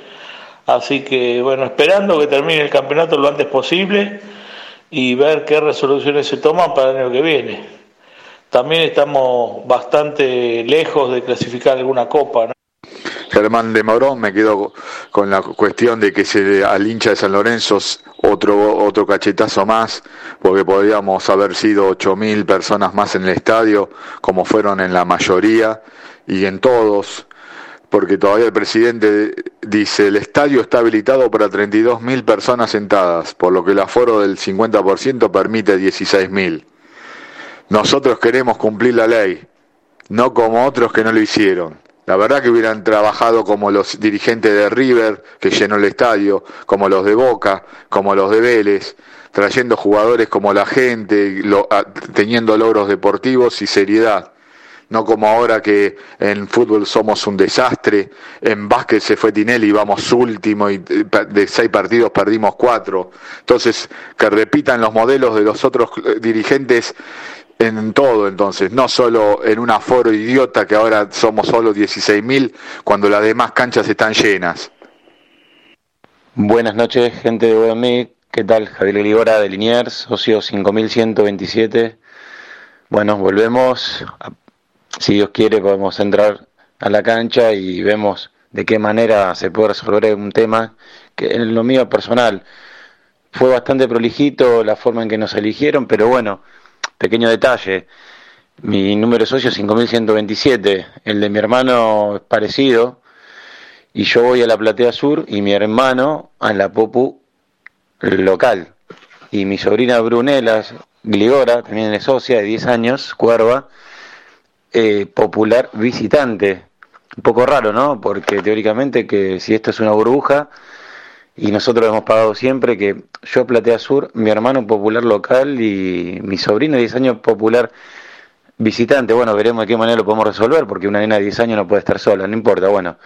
Así que, bueno, esperando que termine el campeonato lo antes posible y ver qué resoluciones se toman para el año que viene. También estamos bastante lejos de clasificar alguna copa. ¿no? Germán de Morón, me quedo con la cuestión de que se al hincha de San Lorenzo otro otro cachetazo más, porque podríamos haber sido 8.000 personas más en el estadio, como fueron en la mayoría y en todos, porque todavía el presidente dice el estadio está habilitado para 32.000 personas sentadas, por lo que el aforo del 50% permite 16.000. Nosotros queremos cumplir la ley, no como otros que no lo hicieron. La verdad que hubieran trabajado como los dirigentes de River, que llenó el estadio, como los de Boca, como los de Vélez, trayendo jugadores como la gente, lo, teniendo logros deportivos y seriedad. No como ahora que en fútbol somos un desastre, en básquet se fue Tinelli y vamos último y de seis partidos perdimos cuatro. Entonces, que repitan los modelos de los otros dirigentes en todo entonces, no solo en un aforo idiota que ahora somos solo 16.000 cuando las demás canchas están llenas. Buenas noches, gente de Guadalmí. ¿Qué tal? Javier Ligora de Liniers, socio 5127. Bueno, volvemos. Si Dios quiere, podemos entrar a la cancha y vemos de qué manera se puede resolver un tema que en lo mío personal fue bastante prolijito la forma en que nos eligieron, pero bueno, pequeño detalle, mi número de socio es 5127, el de mi hermano es parecido, y yo voy a la Platea Sur y mi hermano a la Popu local. Y mi sobrina Brunella Gligora, también es socia de 10 años, cuerva, eh, popular visitante. Un poco raro, ¿no? Porque teóricamente que si esto es una burbuja, y nosotros hemos pagado siempre que yo Platea Sur, mi hermano popular local y mi sobrino de 10 años popular visitante. Bueno, veremos de qué manera lo podemos resolver, porque una nena de 10 años no puede estar sola, no importa, bueno.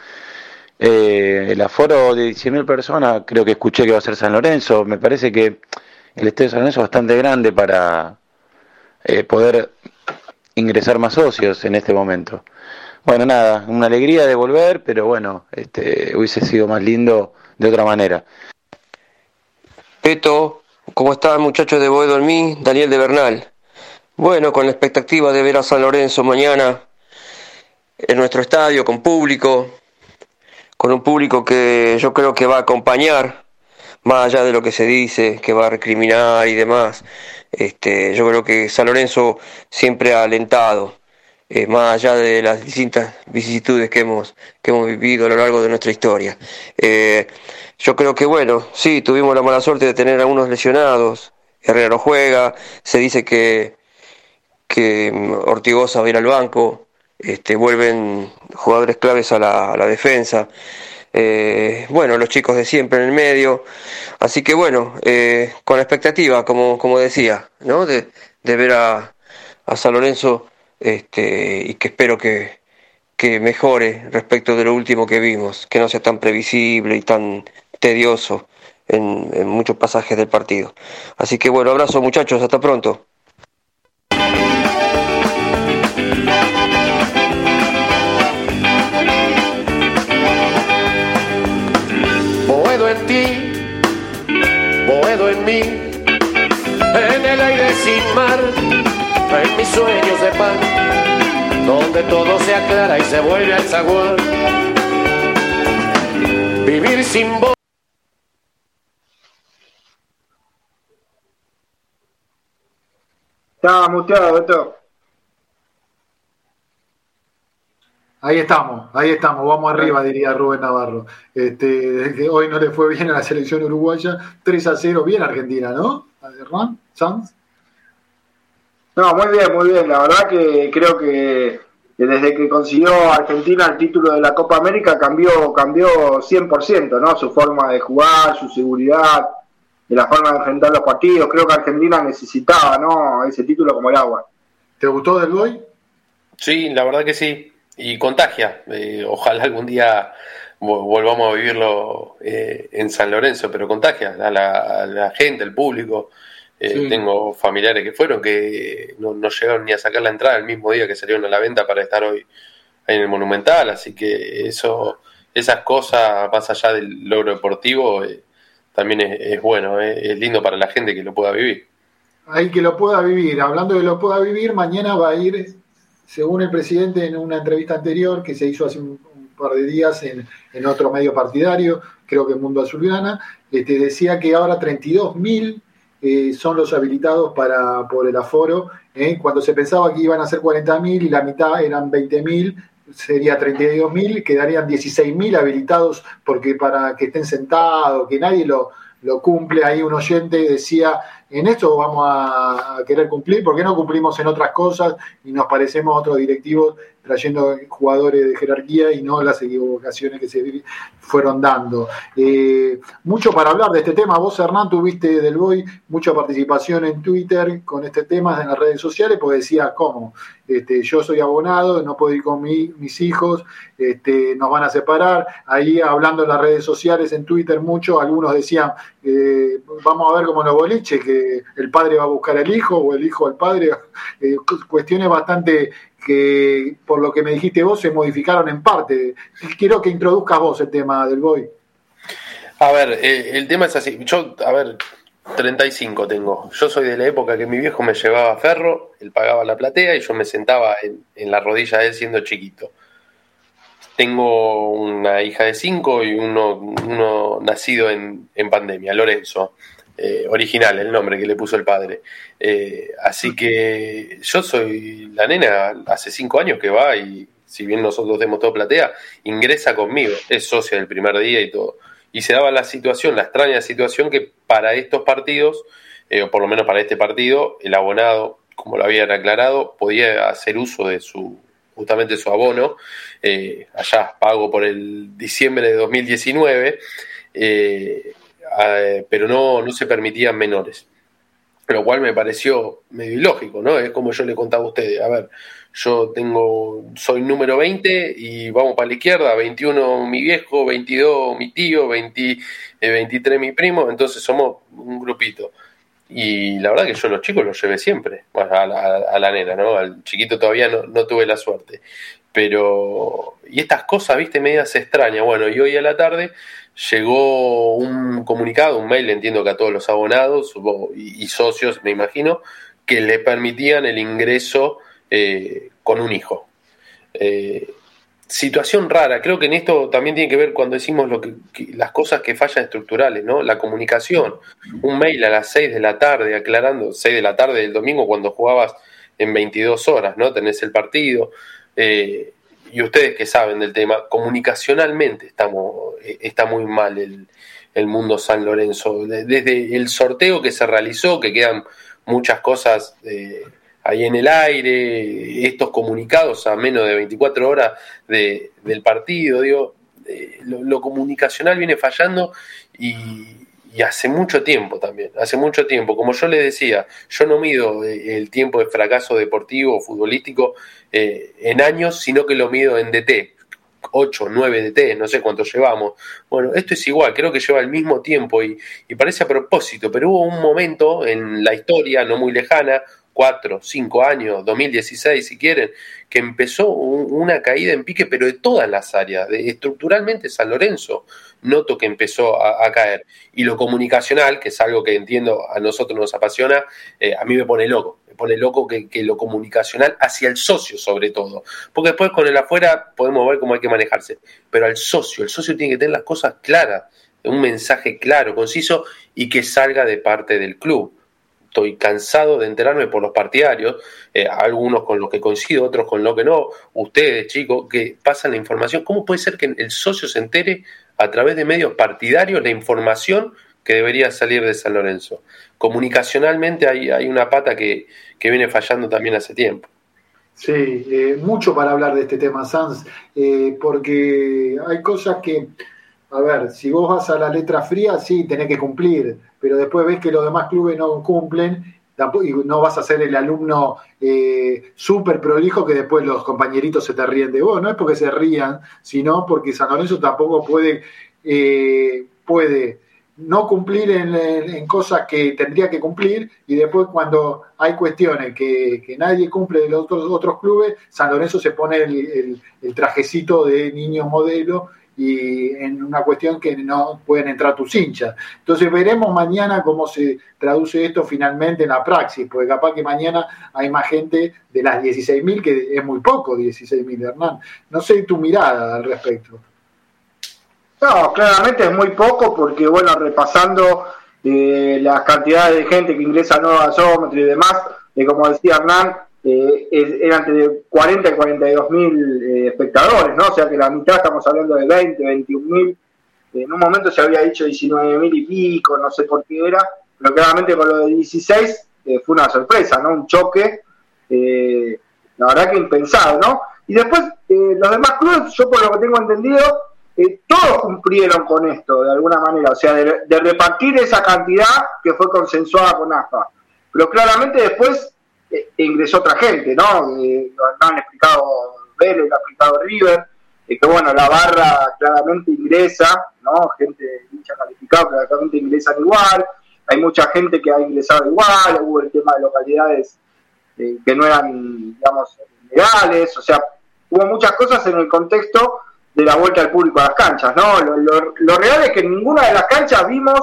Eh, el aforo de 100.000 personas, creo que escuché que va a ser San Lorenzo. Me parece que el estadio San Lorenzo es bastante grande para eh, poder ingresar más socios en este momento. Bueno, nada, una alegría de volver, pero bueno, este, hubiese sido más lindo de otra manera. Peto, ¿cómo están muchachos de Boedo en mí? Daniel de Bernal. Bueno, con la expectativa de ver a San Lorenzo mañana en nuestro estadio con público, con un público que yo creo que va a acompañar, más allá de lo que se dice, que va a recriminar y demás. Este, yo creo que San Lorenzo siempre ha alentado, eh, más allá de las distintas vicisitudes que hemos, que hemos vivido a lo largo de nuestra historia. Eh, yo creo que, bueno, sí, tuvimos la mala suerte de tener a unos lesionados. Herrera no juega, se dice que, que Ortigosa va a ir al banco, este, vuelven jugadores claves a la, la defensa. Eh, bueno, los chicos de siempre en el medio. Así que bueno, con la expectativa, como, como decía, ¿no? de, de ver a, a San Lorenzo este, y que espero que, que mejore respecto de lo último que vimos, que no sea tan previsible y tan tedioso en, muchos pasajes del partido. Así que bueno, abrazo muchachos, hasta pronto. En ti, Boedo en mí, en el aire sin mar, en mis sueños de pan, donde todo se aclara y se vuelve al zaguán. Vivir sin voz. Estaba muteado, Beto. Ahí estamos, ahí estamos, vamos arriba, diría Rubén Navarro. Este, hoy no le fue bien a la selección uruguaya, 3 a 0, bien Argentina, ¿no? Sanz. No, muy bien, muy bien. La verdad que creo que desde que consiguió Argentina el título de la Copa América cambió, cambió 100%, ¿no? Su forma de jugar, su seguridad, de la forma de enfrentar los partidos. Creo que Argentina necesitaba, ¿no? Ese título como el agua. ¿Te gustó del Boy? Sí, la verdad que sí. y contagia. Eh, ojalá algún día volvamos a vivirlo eh, en San Lorenzo, pero contagia a la, gente, al público. Eh, tengo familiares que fueron que no, llegaron ni a sacar la entrada el mismo día que salieron a la venta para estar hoy en el Monumental, así que eso, esas cosas, más allá del logro deportivo, también es, bueno, es lindo para la gente que lo pueda vivir. Hay que lo pueda vivir. Hablando de lo pueda vivir, mañana va a ir, según el presidente en una entrevista anterior que se hizo hace un, par de días en, otro medio partidario, creo que Mundo Azulgrana, este, decía que ahora 32.000 eh, son los habilitados para por el aforo. Eh, cuando se pensaba que iban a ser 40.000 y la mitad eran 20.000, sería 32.000, quedarían 16.000 habilitados porque para que estén sentados, que nadie lo, lo cumple. Ahí un oyente decía, en esto vamos a querer cumplir, ¿por qué no cumplimos en otras cosas y nos parecemos a otros directivos trayendo jugadores de jerarquía y no las equivocaciones que se fueron dando. Eh, mucho para hablar de este tema. Vos, Hernán, tuviste del Boy mucha participación en Twitter con este tema en las redes sociales, pues decía, ¿cómo? Este, yo soy abonado, no puedo ir con mis hijos, este, nos van a separar. Ahí hablando en las redes sociales, en Twitter mucho, algunos decían, eh, vamos a ver como los boliches, que el padre va a buscar al hijo o el hijo al padre, eh, cuestiones bastante que por lo que me dijiste vos se modificaron en parte. Quiero que introduzcas vos el tema del BOI. A ver, eh, el tema es así. Yo, a ver, 35 tengo. Yo soy de la época que mi viejo me llevaba a ferro, él pagaba la platea y yo me sentaba en, la rodilla de él siendo chiquito. Tengo una hija de 5 y uno, uno nacido en, en pandemia, Lorenzo. Eh, original el nombre que le puso el padre. Eh, así que yo soy la nena hace cinco años que va y si bien nosotros demos todo platea, ingresa conmigo, es socia del primer día y todo. Y se daba la situación, la extraña situación que para estos partidos, eh, o por lo menos para este partido, el abonado, como lo habían aclarado, podía hacer uso de su justamente su abono, allá pago por el diciembre de 2019, eh, eh, pero no, no se permitían menores. Lo cual me pareció medio ilógico, ¿no? Es como yo le contaba a ustedes, a ver, yo tengo, soy número 20 y vamos para la izquierda, 21 mi viejo, 22 mi tío, 20, 23 eh, mi primo, entonces somos un grupito. Y la verdad que yo los chicos los llevé siempre, bueno, a la, nena, ¿no? Al chiquito todavía no, no, tuve la suerte. Pero, y estas cosas, viste, medias extrañas. Bueno, y hoy a la tarde llegó un comunicado, un mail, entiendo que a todos los abonados y, socios, me imagino, que le permitían el ingreso eh, con un hijo. Eh, situación rara, creo que en esto también tiene que ver cuando decimos lo que, las cosas que fallan estructurales, ¿no? La comunicación, un mail a las 6 de la tarde aclarando, 6 de la tarde del domingo cuando jugabas en 22 horas, ¿no? Tenés el partido. Eh, y ustedes que saben del tema, comunicacionalmente estamos, eh, está muy mal el, mundo San Lorenzo. Desde el sorteo que se realizó, que quedan muchas cosas eh, ahí en el aire, estos comunicados a menos de 24 horas del partido, digo, eh, lo, comunicacional viene fallando y, hace mucho tiempo también, hace mucho tiempo. Como yo le decía, yo no mido el tiempo de fracaso deportivo o futbolístico eh, en años, sino que lo mido en DT. 8, 9 DT, no sé cuánto llevamos. Bueno, esto es igual, creo que lleva el mismo tiempo y parece a propósito, pero hubo un momento en la historia no muy lejana, 4, 5 años, 2016 si quieren, que empezó una caída en pique, pero de todas las áreas, de, estructuralmente San Lorenzo noto que empezó a, caer. Y lo comunicacional, que es algo que entiendo a nosotros nos apasiona, eh, a mí me pone loco. Me pone loco que, lo comunicacional hacia el socio sobre todo. Porque después con el afuera podemos ver cómo hay que manejarse. Pero al socio, el socio tiene que tener las cosas claras, un mensaje claro, conciso y que salga de parte del club estoy cansado de enterarme por los partidarios, eh, algunos con los que coincido, otros con los que no, ustedes chicos, que pasan la información. ¿Cómo puede ser que el socio se entere a través de medios partidarios la información que debería salir de San Lorenzo? Comunicacionalmente hay, una pata que, viene fallando también hace tiempo. Sí, eh, mucho para hablar de este tema, Sans, eh, porque hay cosas que, a ver, si vos vas a la letra fría, sí, tenés que cumplir, pero después ves que los demás clubes no cumplen y no vas a ser el alumno eh, súper prolijo que después los compañeritos se te ríen de vos. No es porque se rían, sino porque San Lorenzo tampoco puede, eh, puede no cumplir en, cosas que tendría que cumplir y después cuando hay cuestiones que, que nadie cumple de los otros, otros clubes, San Lorenzo se pone el, el, el trajecito de niño modelo y en una cuestión que no pueden entrar tus hinchas. Entonces veremos mañana cómo se traduce esto finalmente en la praxis, porque capaz que mañana hay más gente de las 16.000, que es muy poco 16.000, Hernán. No sé tu mirada al respecto. No, claramente es muy poco porque, bueno, repasando eh, las cantidades de gente que ingresa a nuevo gasómetro y demás, eh, como decía Hernán, eh, eran entre 40 y 42 mil eh, espectadores, ¿no? O sea que la mitad estamos hablando de 20, 21 mil. en un momento se había dicho 19 mil y pico, no sé por qué era, pero claramente con lo de 16 eh, fue una sorpresa, ¿no? Un choque, eh, la verdad que impensado, ¿no? Y después, eh, los demás clubes, yo por lo que tengo entendido, eh, todos cumplieron con esto de alguna manera, o sea, de, de repartir esa cantidad que fue consensuada con AFA. Pero claramente después eh, ingresó otra gente, ¿no? Eh, lo han explicado Vélez, lo ha explicado River, eh, que bueno, la barra claramente ingresa, ¿no? Gente hincha calificado que claramente ingresan igual, hay mucha gente que ha ingresado igual, hubo el tema de localidades eh, que no eran, digamos, legales, o sea, hubo muchas cosas en el contexto de la vuelta al público a las canchas, ¿no? Lo, lo real es que en ninguna de las canchas vimos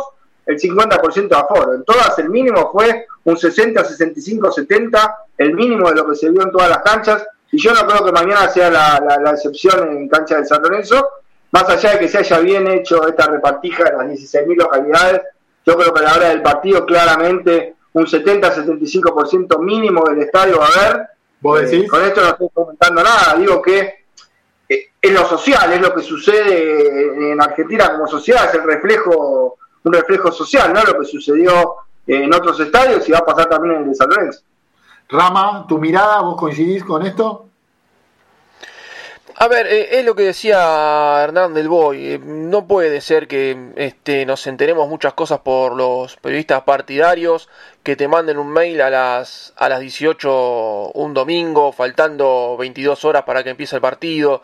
el 50% de aforo. En todas el mínimo fue un 60, 65, 70, el mínimo de lo que se vio en todas las canchas. Y yo no creo que mañana sea la, la, la excepción en cancha de San Lorenzo, más allá de que se haya bien hecho esta repartija de las 16.000 localidades, yo creo que a la hora del partido claramente un 70-75% mínimo del estadio va a haber. ¿Vos decís? Eh, con esto no estoy comentando nada, digo que eh, es lo social, es lo que sucede en Argentina como sociedad, es el reflejo un reflejo social, ¿no? Lo que sucedió en otros estadios y va a pasar también en el de San Lorenzo. Rama, tu mirada, ¿vos coincidís con esto? A ver, eh, es lo que decía Hernán del Boy. Eh, no puede ser que este, nos enteremos muchas cosas por los periodistas partidarios, que te manden un mail a las, a las 18 un domingo, faltando 22 horas para que empiece el partido.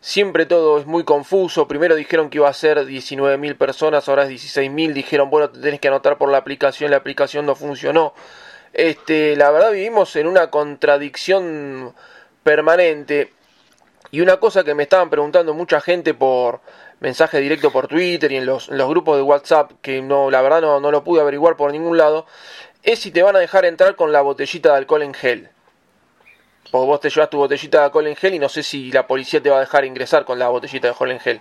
Siempre todo es muy confuso. Primero dijeron que iba a ser 19.000 personas, ahora es 16.000. Dijeron, bueno, te tenés que anotar por la aplicación, la aplicación no funcionó. Este, la verdad vivimos en una contradicción permanente. Y una cosa que me estaban preguntando mucha gente por mensaje directo por Twitter y en los, en los grupos de WhatsApp, que no, la verdad no, no lo pude averiguar por ningún lado, es si te van a dejar entrar con la botellita de alcohol en gel. Porque vos te llevas tu botellita de alcohol en gel y no sé si la policía te va a dejar ingresar con la botellita de alcohol en gel.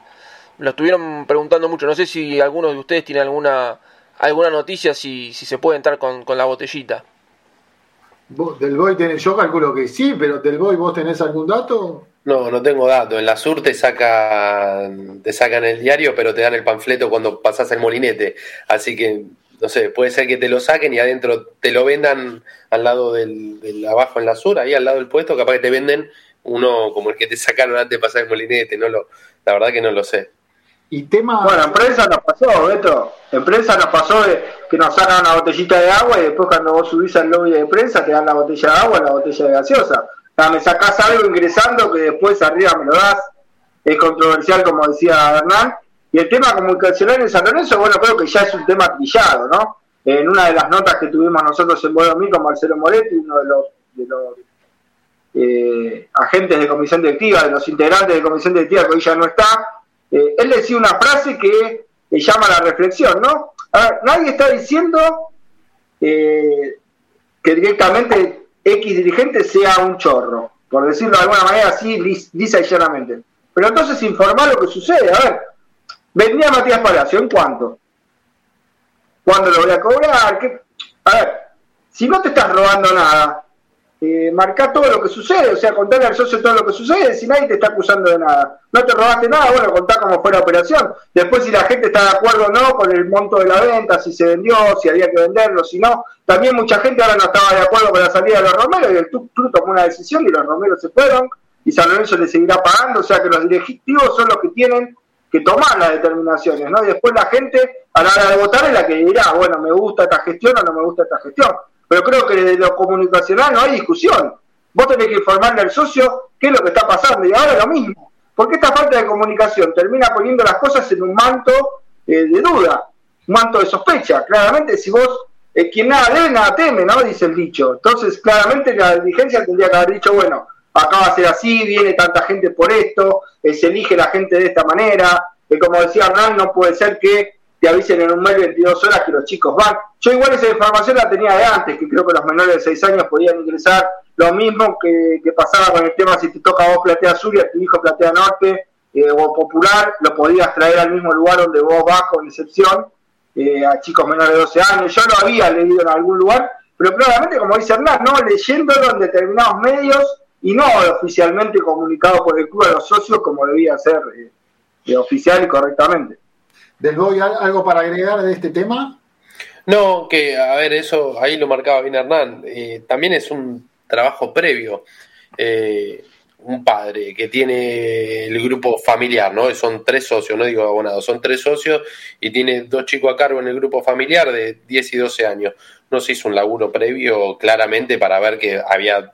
Lo estuvieron preguntando mucho. No sé si alguno de ustedes tiene alguna alguna noticia si, si se puede entrar con, con la botellita. ¿Vos, ¿Del Boy tenés? Yo calculo que sí, pero ¿del Boy vos tenés algún dato? No, no tengo datos. En la SUR te sacan, te sacan el diario, pero te dan el panfleto cuando pasás el molinete. Así que, no sé, puede ser que te lo saquen y adentro te lo vendan al lado del, del abajo en la SUR, ahí al lado del puesto, capaz que te venden uno como el que te sacaron antes de pasar el molinete. No lo, la verdad que no lo sé. Y tema... Bueno, en prensa nos pasó, Beto. En prensa nos pasó de que nos sacan una botellita de agua y después cuando vos subís al lobby de prensa te dan la botella de agua y la botella de gaseosa. O sea, me sacás algo ingresando que después arriba me lo das. Es controversial, como decía Hernán. Y el tema comunicacional en San Lorenzo, bueno, creo que ya es un tema trillado, ¿no? En una de las notas que tuvimos nosotros en Bodomí con Marcelo Moretti, uno de los, de los eh, agentes de comisión directiva, de los integrantes de comisión directiva que hoy ya no está, eh, él decía una frase que eh, llama a la reflexión, ¿no? A ver, nadie está diciendo eh, que directamente X dirigente sea un chorro, por decirlo de alguna manera así, lisa y llanamente. Pero entonces informar lo que sucede. A ver, vendía Matías Palacio, ¿en cuánto? ¿Cuándo lo voy a cobrar? ¿Qué? A ver, si no te estás robando nada, eh, marcar todo lo que sucede, o sea, contarle al socio todo lo que sucede, si nadie te está acusando de nada. No te robaste nada, bueno, contá cómo fue la operación. Después, si la gente está de acuerdo o no con el monto de la venta, si se vendió, si había que venderlo, si no. También mucha gente ahora no estaba de acuerdo con la salida de los Romeros y el club tomó una decisión y los Romeros se fueron y San Lorenzo le seguirá pagando, o sea que los directivos son los que tienen que tomar las determinaciones, ¿no? Y después la gente, a la hora de votar, es la que dirá, bueno, me gusta esta gestión o no me gusta esta gestión. pero creo que desde lo comunicacional no hay discusión. Vos tenés que informarle al socio qué es lo que está pasando y ahora lo mismo. Porque esta falta de comunicación termina poniendo las cosas en un manto eh, de duda, un manto de sospecha. Claramente, si vos, eh, quien nada debe, nada teme, ¿no? Dice el dicho. Entonces, claramente la dirigencia tendría que haber dicho, bueno, acá va a ser así, viene tanta gente por esto, eh, se elige la gente de esta manera. como decía Hernán, no puede ser que te avisen en un mes 22 horas que los chicos van. Yo igual esa información la tenía de antes, que creo que los menores de 6 años podían ingresar lo mismo que, pasaba con el tema si te toca a vos Platea Sur y a tu hijo Platea Norte eh, o Popular, lo podías traer al mismo lugar donde vos vas con excepción eh, a chicos menores de 12 años. Yo lo había leído en algún lugar, pero claramente, como dice Hernán, no leyéndolo en determinados medios y no oficialmente comunicado por el club a los socios como debía ser eh, oficial y correctamente. Del Boy, ¿algo para agregar de este tema? No, que a ver, eso ahí lo marcaba bien Hernán. Eh, también es un trabajo previo. Eh, un padre que tiene el grupo familiar, ¿no? Son tres socios, no digo abonados, son tres socios y tiene dos chicos a cargo en el grupo familiar de 10 y 12 años. No se hizo un laburo previo claramente para ver que había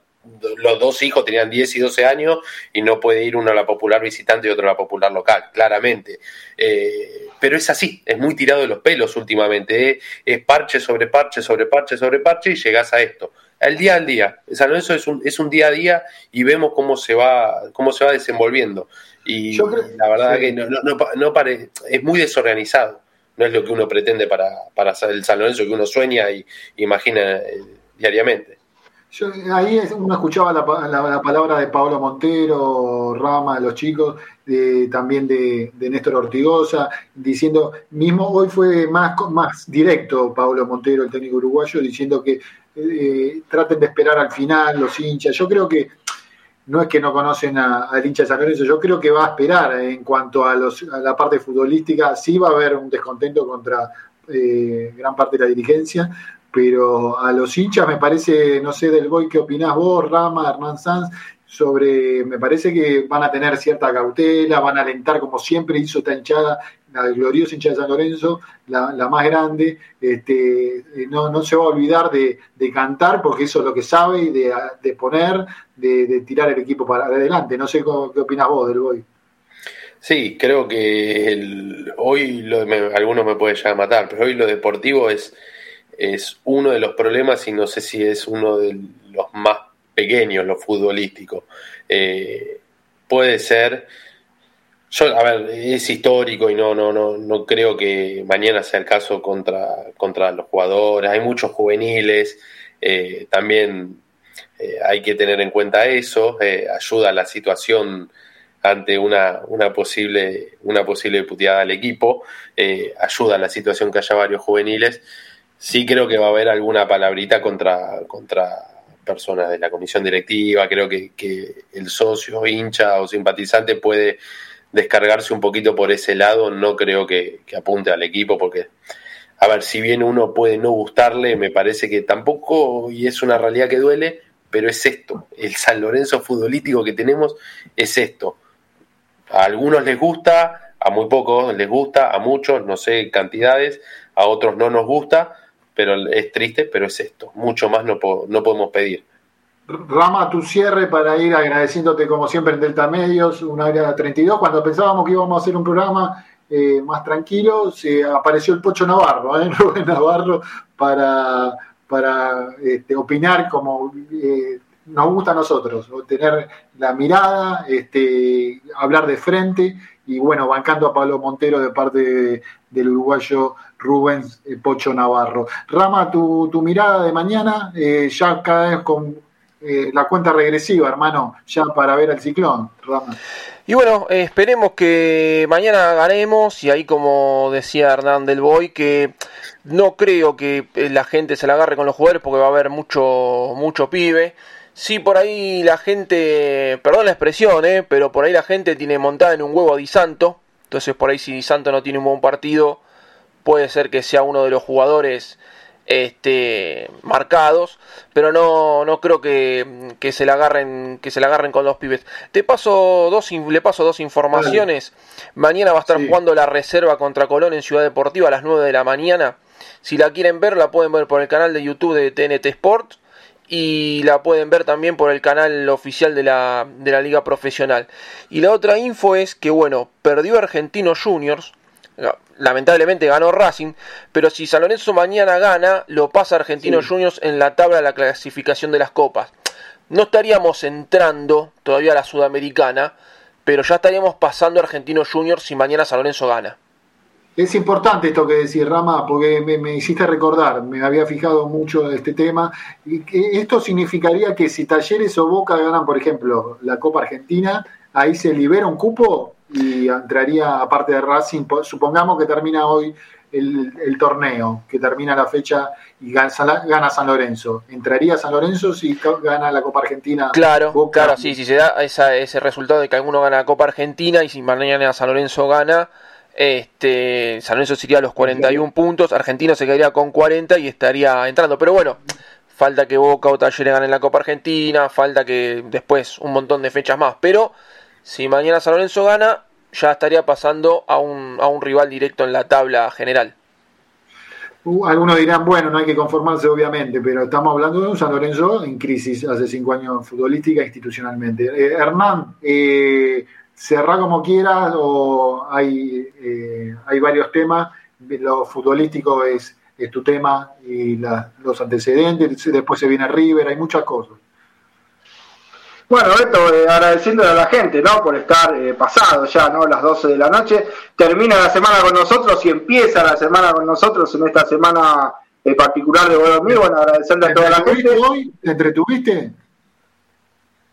los dos hijos tenían 10 y 12 años y no puede ir uno a la popular visitante y otro a la popular local, claramente. Eh, pero es así, es muy tirado de los pelos últimamente. ¿eh? Es parche sobre parche, sobre parche, sobre parche y llegas a esto. El día al día. San Lorenzo es un, es un día a día y vemos cómo se va, cómo se va desenvolviendo. Y la verdad que no, no, no, pare, es muy desorganizado. No es lo que uno pretende para, para el San Lorenzo que uno sueña y imagina eh, diariamente ahí uno escuchaba la, palabra de Pablo Montero, Rama, los chicos, también de, Néstor Ortigosa, diciendo, mismo hoy fue más, más directo Pablo Montero, el técnico uruguayo, diciendo que eh, traten de esperar al final los hinchas. Yo creo que no es que no conocen al hincha de San yo creo que va a esperar en cuanto a, los, a la parte futbolística, sí va a haber un descontento contra eh, gran parte de la dirigencia, pero a los hinchas me parece, no sé del Boy, ¿qué opinás vos, Rama, Hernán Sanz? Sobre, me parece que van a tener cierta cautela, van a alentar como siempre hizo esta hinchada, la gloriosa hinchada de San Lorenzo, la, más grande, este, eh, no, no se va a olvidar de, cantar porque eso es lo que sabe y de, poner, de, tirar el equipo para adelante. No sé qué opinas vos del Boy. Sí, creo que hoy lo, algunos me pueden llegar a matar, pero hoy lo deportivo es es uno de los problemas y no sé si es uno de los más pequeños, lo futbolístico. Eh, puede ser, yo, a ver, es histórico y no, no, no, no creo que mañana sea el caso contra, contra los jugadores. Hay muchos juveniles, eh, también eh, hay que tener en cuenta eso, ayuda a la situación ante una, una posible una posible puteada al equipo, ayuda a la situación que haya varios juveniles sí creo que va a haber alguna palabrita contra, contra personas de la comisión directiva, creo que, el socio, hincha o simpatizante puede descargarse un poquito por ese lado, no creo que, apunte al equipo porque, a ver, si bien uno puede no gustarle, me parece que tampoco, y es una realidad que duele, pero es esto, el San Lorenzo futbolístico que tenemos es esto. A algunos les gusta, a muy pocos les gusta, a muchos, no sé cantidades, a otros no nos gusta, pero es triste, pero es esto. Mucho más no, no podemos pedir. Rama, tu cierre para ir agradeciéndote como siempre en Delta Medios, una hora 32. Cuando pensábamos que íbamos a hacer un programa eh, más tranquilo, se apareció el Pocho Navarro, ¿eh? Navarro, para, para este, opinar como eh, nos gusta a nosotros, tener la mirada, este, hablar de frente y bueno, bancando a Pablo Montero de parte del uruguayo Rubens eh, Pocho Navarro. Rama, tu, mirada de mañana, eh, ya cada vez con eh, la cuenta regresiva, hermano, ya para ver al ciclón, Rama. Y bueno, esperemos que mañana ganemos y ahí como decía Hernán del Boy, que no creo que la gente se la agarre con los jugadores porque va a haber mucho, mucho pibe. Sí, por ahí la gente, perdón la expresión, eh, pero por ahí la gente tiene montada en un huevo a Di Santo. Entonces por ahí si Di Santo no tiene un buen partido, puede ser que sea uno de los jugadores este, marcados, pero no, no creo que, que, se le agarren, que se le agarren con los pibes. Te paso dos, le paso dos informaciones. Mañana va a estar jugando la reserva contra Colón en Ciudad Deportiva a las 9 de la mañana. Si la quieren ver, la pueden ver por el canal de YouTube de TNT Sport y la pueden ver también por el canal oficial de la, de la liga profesional. Y la otra info es que, bueno, perdió Argentinos Juniors, lamentablemente ganó Racing, pero si San Lorenzo mañana gana, lo pasa Argentinos Juniors en la tabla de la clasificación de las copas. No estaríamos entrando todavía a la Sudamericana, pero ya estaríamos pasando a Argentinos Juniors si mañana San Lorenzo gana. Es importante esto que decís, Rama, porque me, hiciste recordar, me había fijado mucho en este tema. Y que esto significaría que si Talleres o Boca ganan, por ejemplo, la Copa Argentina, ahí se libera un cupo y entraría, aparte de Racing, supongamos que termina hoy el, torneo, que termina la fecha y gana, gana, San Lorenzo. ¿Entraría San Lorenzo si gana la Copa Argentina? Claro, claro, sí, si se da ese resultado de que alguno gana la Copa Argentina y si mañana San Lorenzo gana este, San Lorenzo sería a los 41 puntos, Argentino se quedaría con 40 y estaría entrando. Pero bueno, falta que Boca o Talleres ganen la Copa Argentina, falta que después un montón de fechas más. Pero si mañana San Lorenzo gana, ya estaría pasando a un, a un rival directo en la tabla general. Uh, algunos dirán, bueno, no hay que conformarse obviamente, pero estamos hablando de un San Lorenzo en crisis hace cinco años futbolística e institucionalmente. Eh, Hernán, eh, cerrar como quieras o hay, eh, hay varios temas. Lo futbolístico es, es tu tema y los antecedentes, después se viene River, hay muchas cosas. Bueno, esto eh, agradeciéndole a la gente, ¿no? Por estar eh, pasado ya, ¿no? Las 12 de la noche. Termina la semana con nosotros y empieza la semana con nosotros en esta semana particular de Bueno, Bueno, agradecerle a toda la gente. Hoy? ¿Te entretuviste?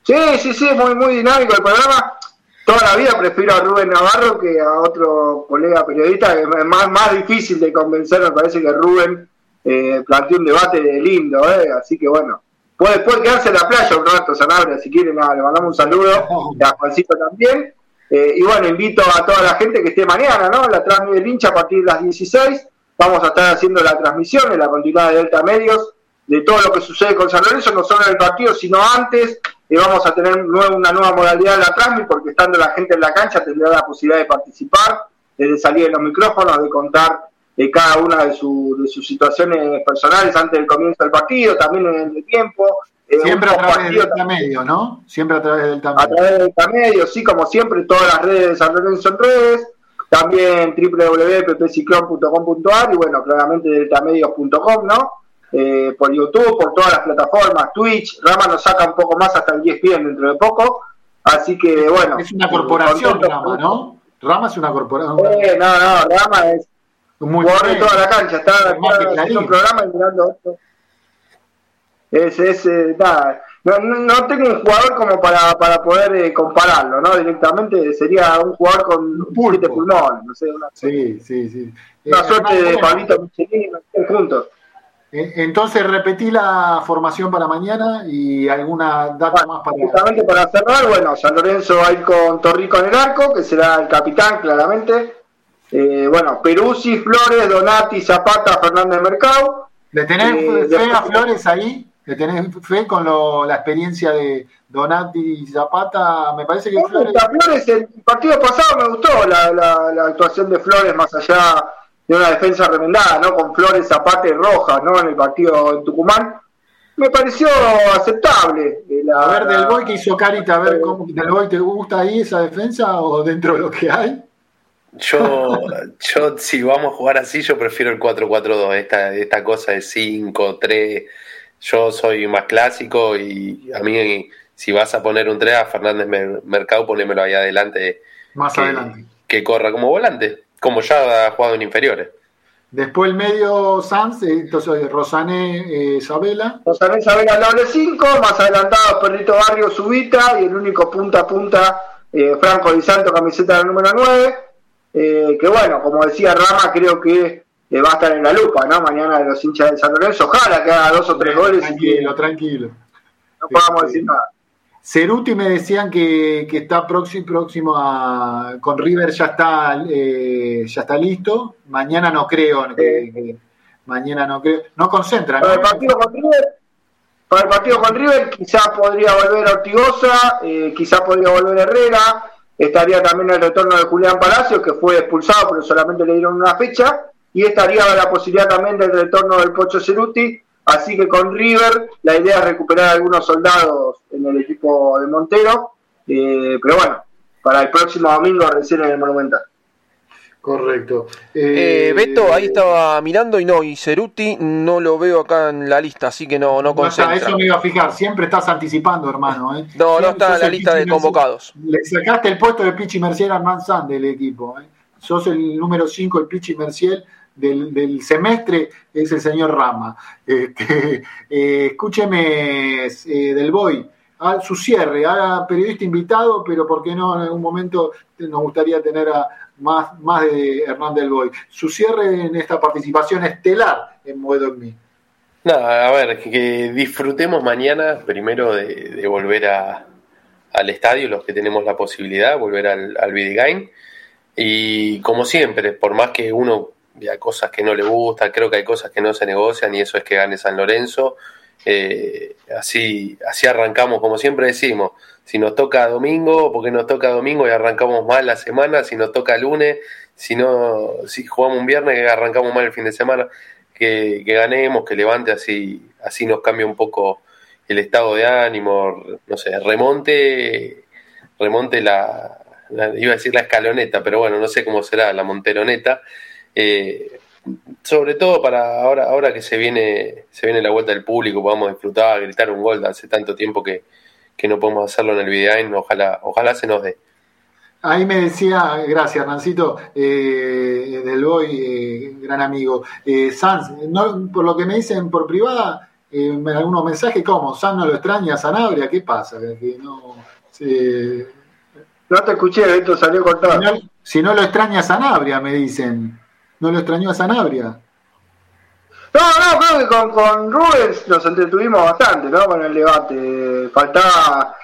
Sí, sí, sí, muy, muy dinámico el programa toda la vida prefiero a Rubén Navarro que a otro colega periodista, que es más, más difícil de convencer, me parece que Rubén eh, planteó un debate lindo, eh, así que bueno, puede, puede quedarse en la playa un rato Sanabria si quieren, nada, le mandamos un saludo, y a Juancito también, eh, y bueno, invito a toda la gente que esté mañana, ¿no? La transmisión del hincha a partir de las 16, vamos a estar haciendo la transmisión en la continuidad de Delta Medios, de todo lo que sucede con San Lorenzo, no solo en el partido, sino antes, y vamos a tener una nueva modalidad de la transmisión porque estando la gente en la cancha tendrá la posibilidad de participar, de salir en los micrófonos, de contar de cada una de, de sus situaciones personales antes del comienzo del partido, también en el tiempo. Eh, siempre a través del Delta Medio, ¿no? Siempre a través del Delta Medio. A través del Delta Medio, sí, como siempre, todas las redes de San Lorenzo en redes, también www.ppciclón.com.ar y bueno, claramente deltamedios.com, ¿no? Eh, por YouTube, por todas las plataformas, Twitch, Rama nos saca un poco más hasta el 10 pies dentro de poco, así que bueno. Es una corporación Rama, ¿no? Rama es una corporación. Eh, no, no, Rama es muy toda la cancha, está, haciendo un programa y mirando esto. Es, es eh, nada, no, no, tengo un jugador como para, para poder eh, compararlo, ¿no? Directamente sería un jugador con siete pulmones, no sé, una, sí, sí, sí. una suerte de Pablito Michelin, juntos. Eh, entonces repetí la formación para mañana y alguna data más para. Justamente para cerrar, bueno, San Lorenzo va a ir con Torrico en el arco, que será el capitán claramente. Eh, bueno, Peruzzi, Flores, Donati, Zapata, Fernández Mercado. ¿Le tenés eh, fe a Flores ahí? ¿Le tenés fe con la experiencia de Donati y Zapata? Me parece que Flores. Flores, el partido pasado me gustó la, la actuación de Flores más allá de una defensa remendada, ¿no? Con Flores, Zapata y Rojas, ¿no? En el partido en Tucumán. Me pareció aceptable. Eh, a ver, Del Boy que hizo Carita, a ver, ¿cómo, ¿Del Boy te gusta ahí esa defensa o dentro de lo que hay? Yo, yo si vamos a jugar así, yo prefiero el 4-4-2, esta, esta cosa de 5-3. Yo soy más clásico y a mí, si vas a poner un 3 a Fernández Mercado, ponémelo ahí adelante. Más adelante. Que corra como volante como ya ha jugado en inferiores. Después el medio Sanz, eh, entonces Rosané eh, Isabela. Rosané Isabela al doble 5, más adelantado Perrito Barrio Subita y el único punta a punta eh, Franco Di Santo, camiseta del número 9. Eh, que bueno, como decía Rama, creo que va a estar en la lupa, ¿no? Mañana los hinchas de San Lorenzo. Ojalá que haga dos o tres goles. Tranquilo, tranquilo. No podamos decir nada. Ceruti me decían que, que está próximo, próximo a. Con River ya está, eh, ya está listo. Mañana no creo. mañana no creo. No concentra. Para, El partido con River, para el partido con River, quizás podría volver Ortigosa, eh, quizás podría volver Herrera. Estaría también el retorno de Julián Palacio, que fue expulsado, pero solamente le dieron una fecha. y estaría la posibilidad también del retorno del Pocho Ceruti, así que con River la idea es recuperar algunos soldados en el equipo de Montero, eh, pero bueno, para el próximo domingo recién en el Monumental. Correcto. Eh, Beto, ahí estaba mirando y no, y Ceruti no lo veo acá en la lista, así que no, no No está, concentra. eso me iba a fijar, siempre estás anticipando, hermano. ¿eh? No, no está en la lista de convocados. Le sacaste el puesto de Pichi Mercier a Manzán del equipo. ¿eh? Sos el número 5, el Pichi Mercier del, del semestre, es el señor Rama. Este, eh, escúcheme, eh, Del Boy, a su cierre, a periodista invitado, pero ¿por qué no en algún momento nos gustaría tener a más, más de Hernán Del Boy? Su cierre en esta participación estelar en Moedo en mí. Nada, a ver, que disfrutemos mañana primero de, volver a, al estadio, los que tenemos la posibilidad, volver al, al. Y como siempre, por más que uno vea cosas que no le gustan, creo que hay cosas que no se negocian y eso es que gane San Lorenzo. Eh, así, así arrancamos, como siempre decimos, si nos toca domingo, porque nos toca domingo y arrancamos mal la semana, si nos toca lunes, si no, si jugamos un viernes que arrancamos mal el fin de semana, que, que ganemos, que levante, así, así nos cambia un poco el estado de ánimo, no sé, remonte, remonte la, iba a decir la escaloneta, pero bueno, no sé cómo será, la monteroneta. Eh, sobre todo para ahora, ahora que se viene, se viene la vuelta del público, podamos disfrutar, gritar un gol, hace tanto tiempo que, que no podemos hacerlo en el Videogain, ojalá, ojalá se nos dé. Ahí me decía, gracias Hernancito, eh, del Boy, eh, gran amigo. Eh, Sanz, no, por lo que me dicen por privada, eh, me- algunos mensajes como, Sanz no lo extraña, Sanabria, ¿qué pasa? Que no, se- No te escuché, esto salió cortado. Si no, si no lo extraña a Sanabria, me dicen. No lo extrañó a Sanabria. No, no, creo que con, con Rubens nos entretuvimos bastante, ¿no? Con el debate. Faltaba,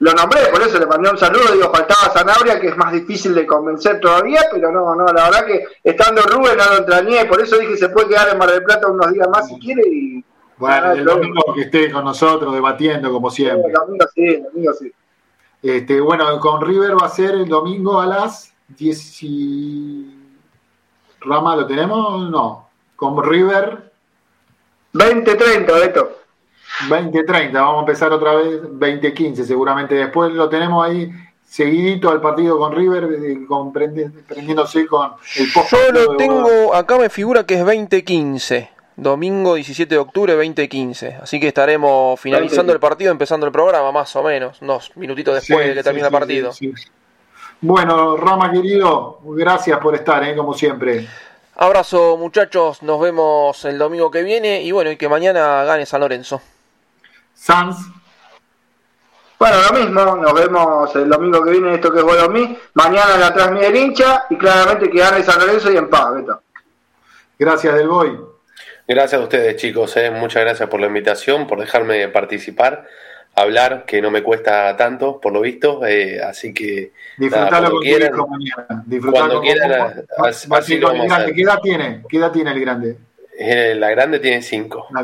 lo nombré, por eso le mandé un saludo, digo, faltaba Sanabria, que es más difícil de convencer todavía, pero no, no, la verdad que estando Rubens no lo extrañé, por eso dije se puede quedar en Mar del Plata unos días más si quiere y... Bueno, Ah, el domingo que esté con nosotros debatiendo, como siempre. El domingo sí, el domingo sí. Este, bueno, con River va a ser el domingo a las 10 y... Rama, ¿lo tenemos? No. Con River 20-30, Beto. 20-30, vamos a empezar otra vez 20-15 seguramente. Después lo tenemos ahí seguidito al partido con River, eh, con prendiéndose con el post Yo lo tengo, acá me figura que es 2015. Domingo 17 de octubre 2015. Así que estaremos finalizando el partido, empezando el programa, más o menos. Unos minutitos después Sí, de que termine sí, el partido. sí, sí. Bueno, Rama querido, gracias por estar, eh, como siempre. Abrazo muchachos, nos vemos el domingo que viene y bueno, y que mañana gane San Lorenzo. Sanz. Bueno, lo mismo, nos vemos el domingo que viene, esto que es bueno a mí. Mañana en la transmisión del hincha y claramente que gane San Lorenzo y en paz, Beto. Gracias, Del Boy. Gracias a ustedes, chicos. eh. Muchas gracias por la invitación, por dejarme participar, hablar, que no me cuesta tanto, por lo visto. eh, así que. nada, Disfrutalo cuando con tu quieran, hijo mañana. Disfrutalo cuando quieran, con- así- así lo vamos a. ¿Qué edad tiene? ¿Qué edad tiene el grande? Eh, la grande tiene cinco. La,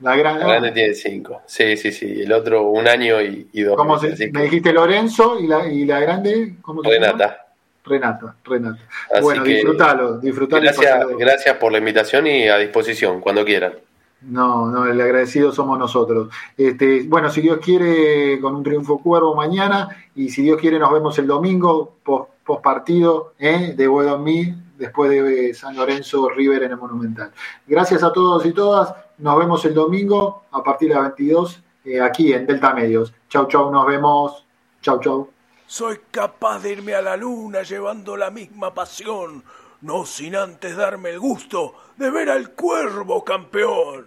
la gran- La grande tiene cinco. Sí, sí, sí. El otro un año y, y dos ¿Cómo meses. se, me dijiste Lorenzo y la, y la grande, ¿cómo? Renata. Renata, Renata. Así bueno, que- disfrutalo, Gracias, gracias por la invitación y a disposición, cuando quieran. No, no, el agradecido somos nosotros. Este, bueno, si Dios quiere, con un triunfo cuervo mañana, y si Dios quiere, nos vemos el domingo, post, partido, ¿eh? de Mí, después de San Lorenzo River en el Monumental. Gracias a todos y todas, nos vemos el domingo a partir de las 22, eh, aquí en Delta Medios. Chau, chau, nos vemos. Chau, chau. Soy capaz de irme a la luna llevando la misma pasión, no sin antes darme el gusto de ver al cuervo campeón.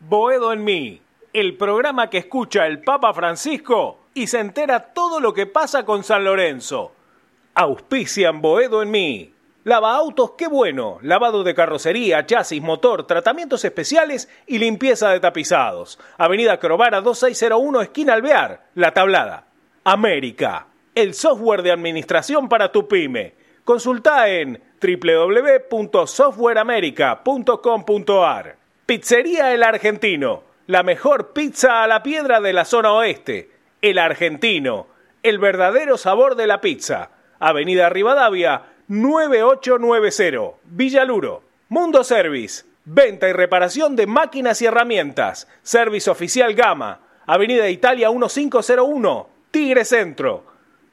Boedo en mí, el programa que escucha el Papa Francisco y se entera todo lo que pasa con San Lorenzo. Auspician Boedo en mí. Lava autos, qué bueno. Lavado de carrocería, chasis, motor, tratamientos especiales y limpieza de tapizados. Avenida Crovara 2601, esquina Alvear, La Tablada. América, el software de administración para tu pyme. Consulta en www.softwareamerica.com.ar. Pizzería El Argentino, la mejor pizza a la piedra de la zona oeste. El Argentino, el verdadero sabor de la pizza. Avenida Rivadavia, 9890, Villaluro. Mundo Service, venta y reparación de máquinas y herramientas. Service Oficial Gama, Avenida Italia 1501, Tigre Centro.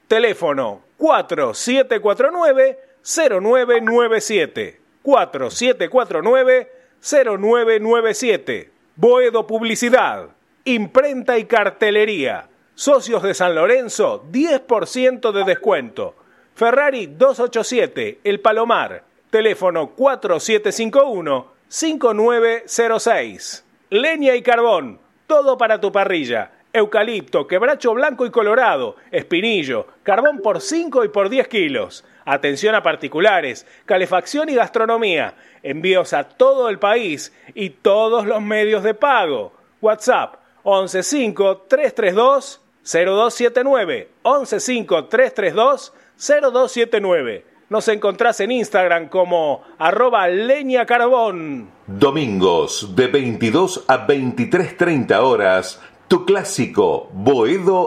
Teléfono 4749-0997. 4749-0997. Boedo Publicidad, Imprenta y Cartelería. Socios de San Lorenzo, 10% de descuento. Ferrari 287, El Palomar. Teléfono 4751-5906. Leña y carbón, todo para tu parrilla. Eucalipto, quebracho blanco y colorado, espinillo, carbón por 5 y por 10 kilos. Atención a particulares, calefacción y gastronomía. Envíos a todo el país y todos los medios de pago. WhatsApp 115-332-0279. 115-332-0279. Nos encontrás en Instagram como arroba leña. Domingos de 22 a 23.30 horas, tu clásico Boedo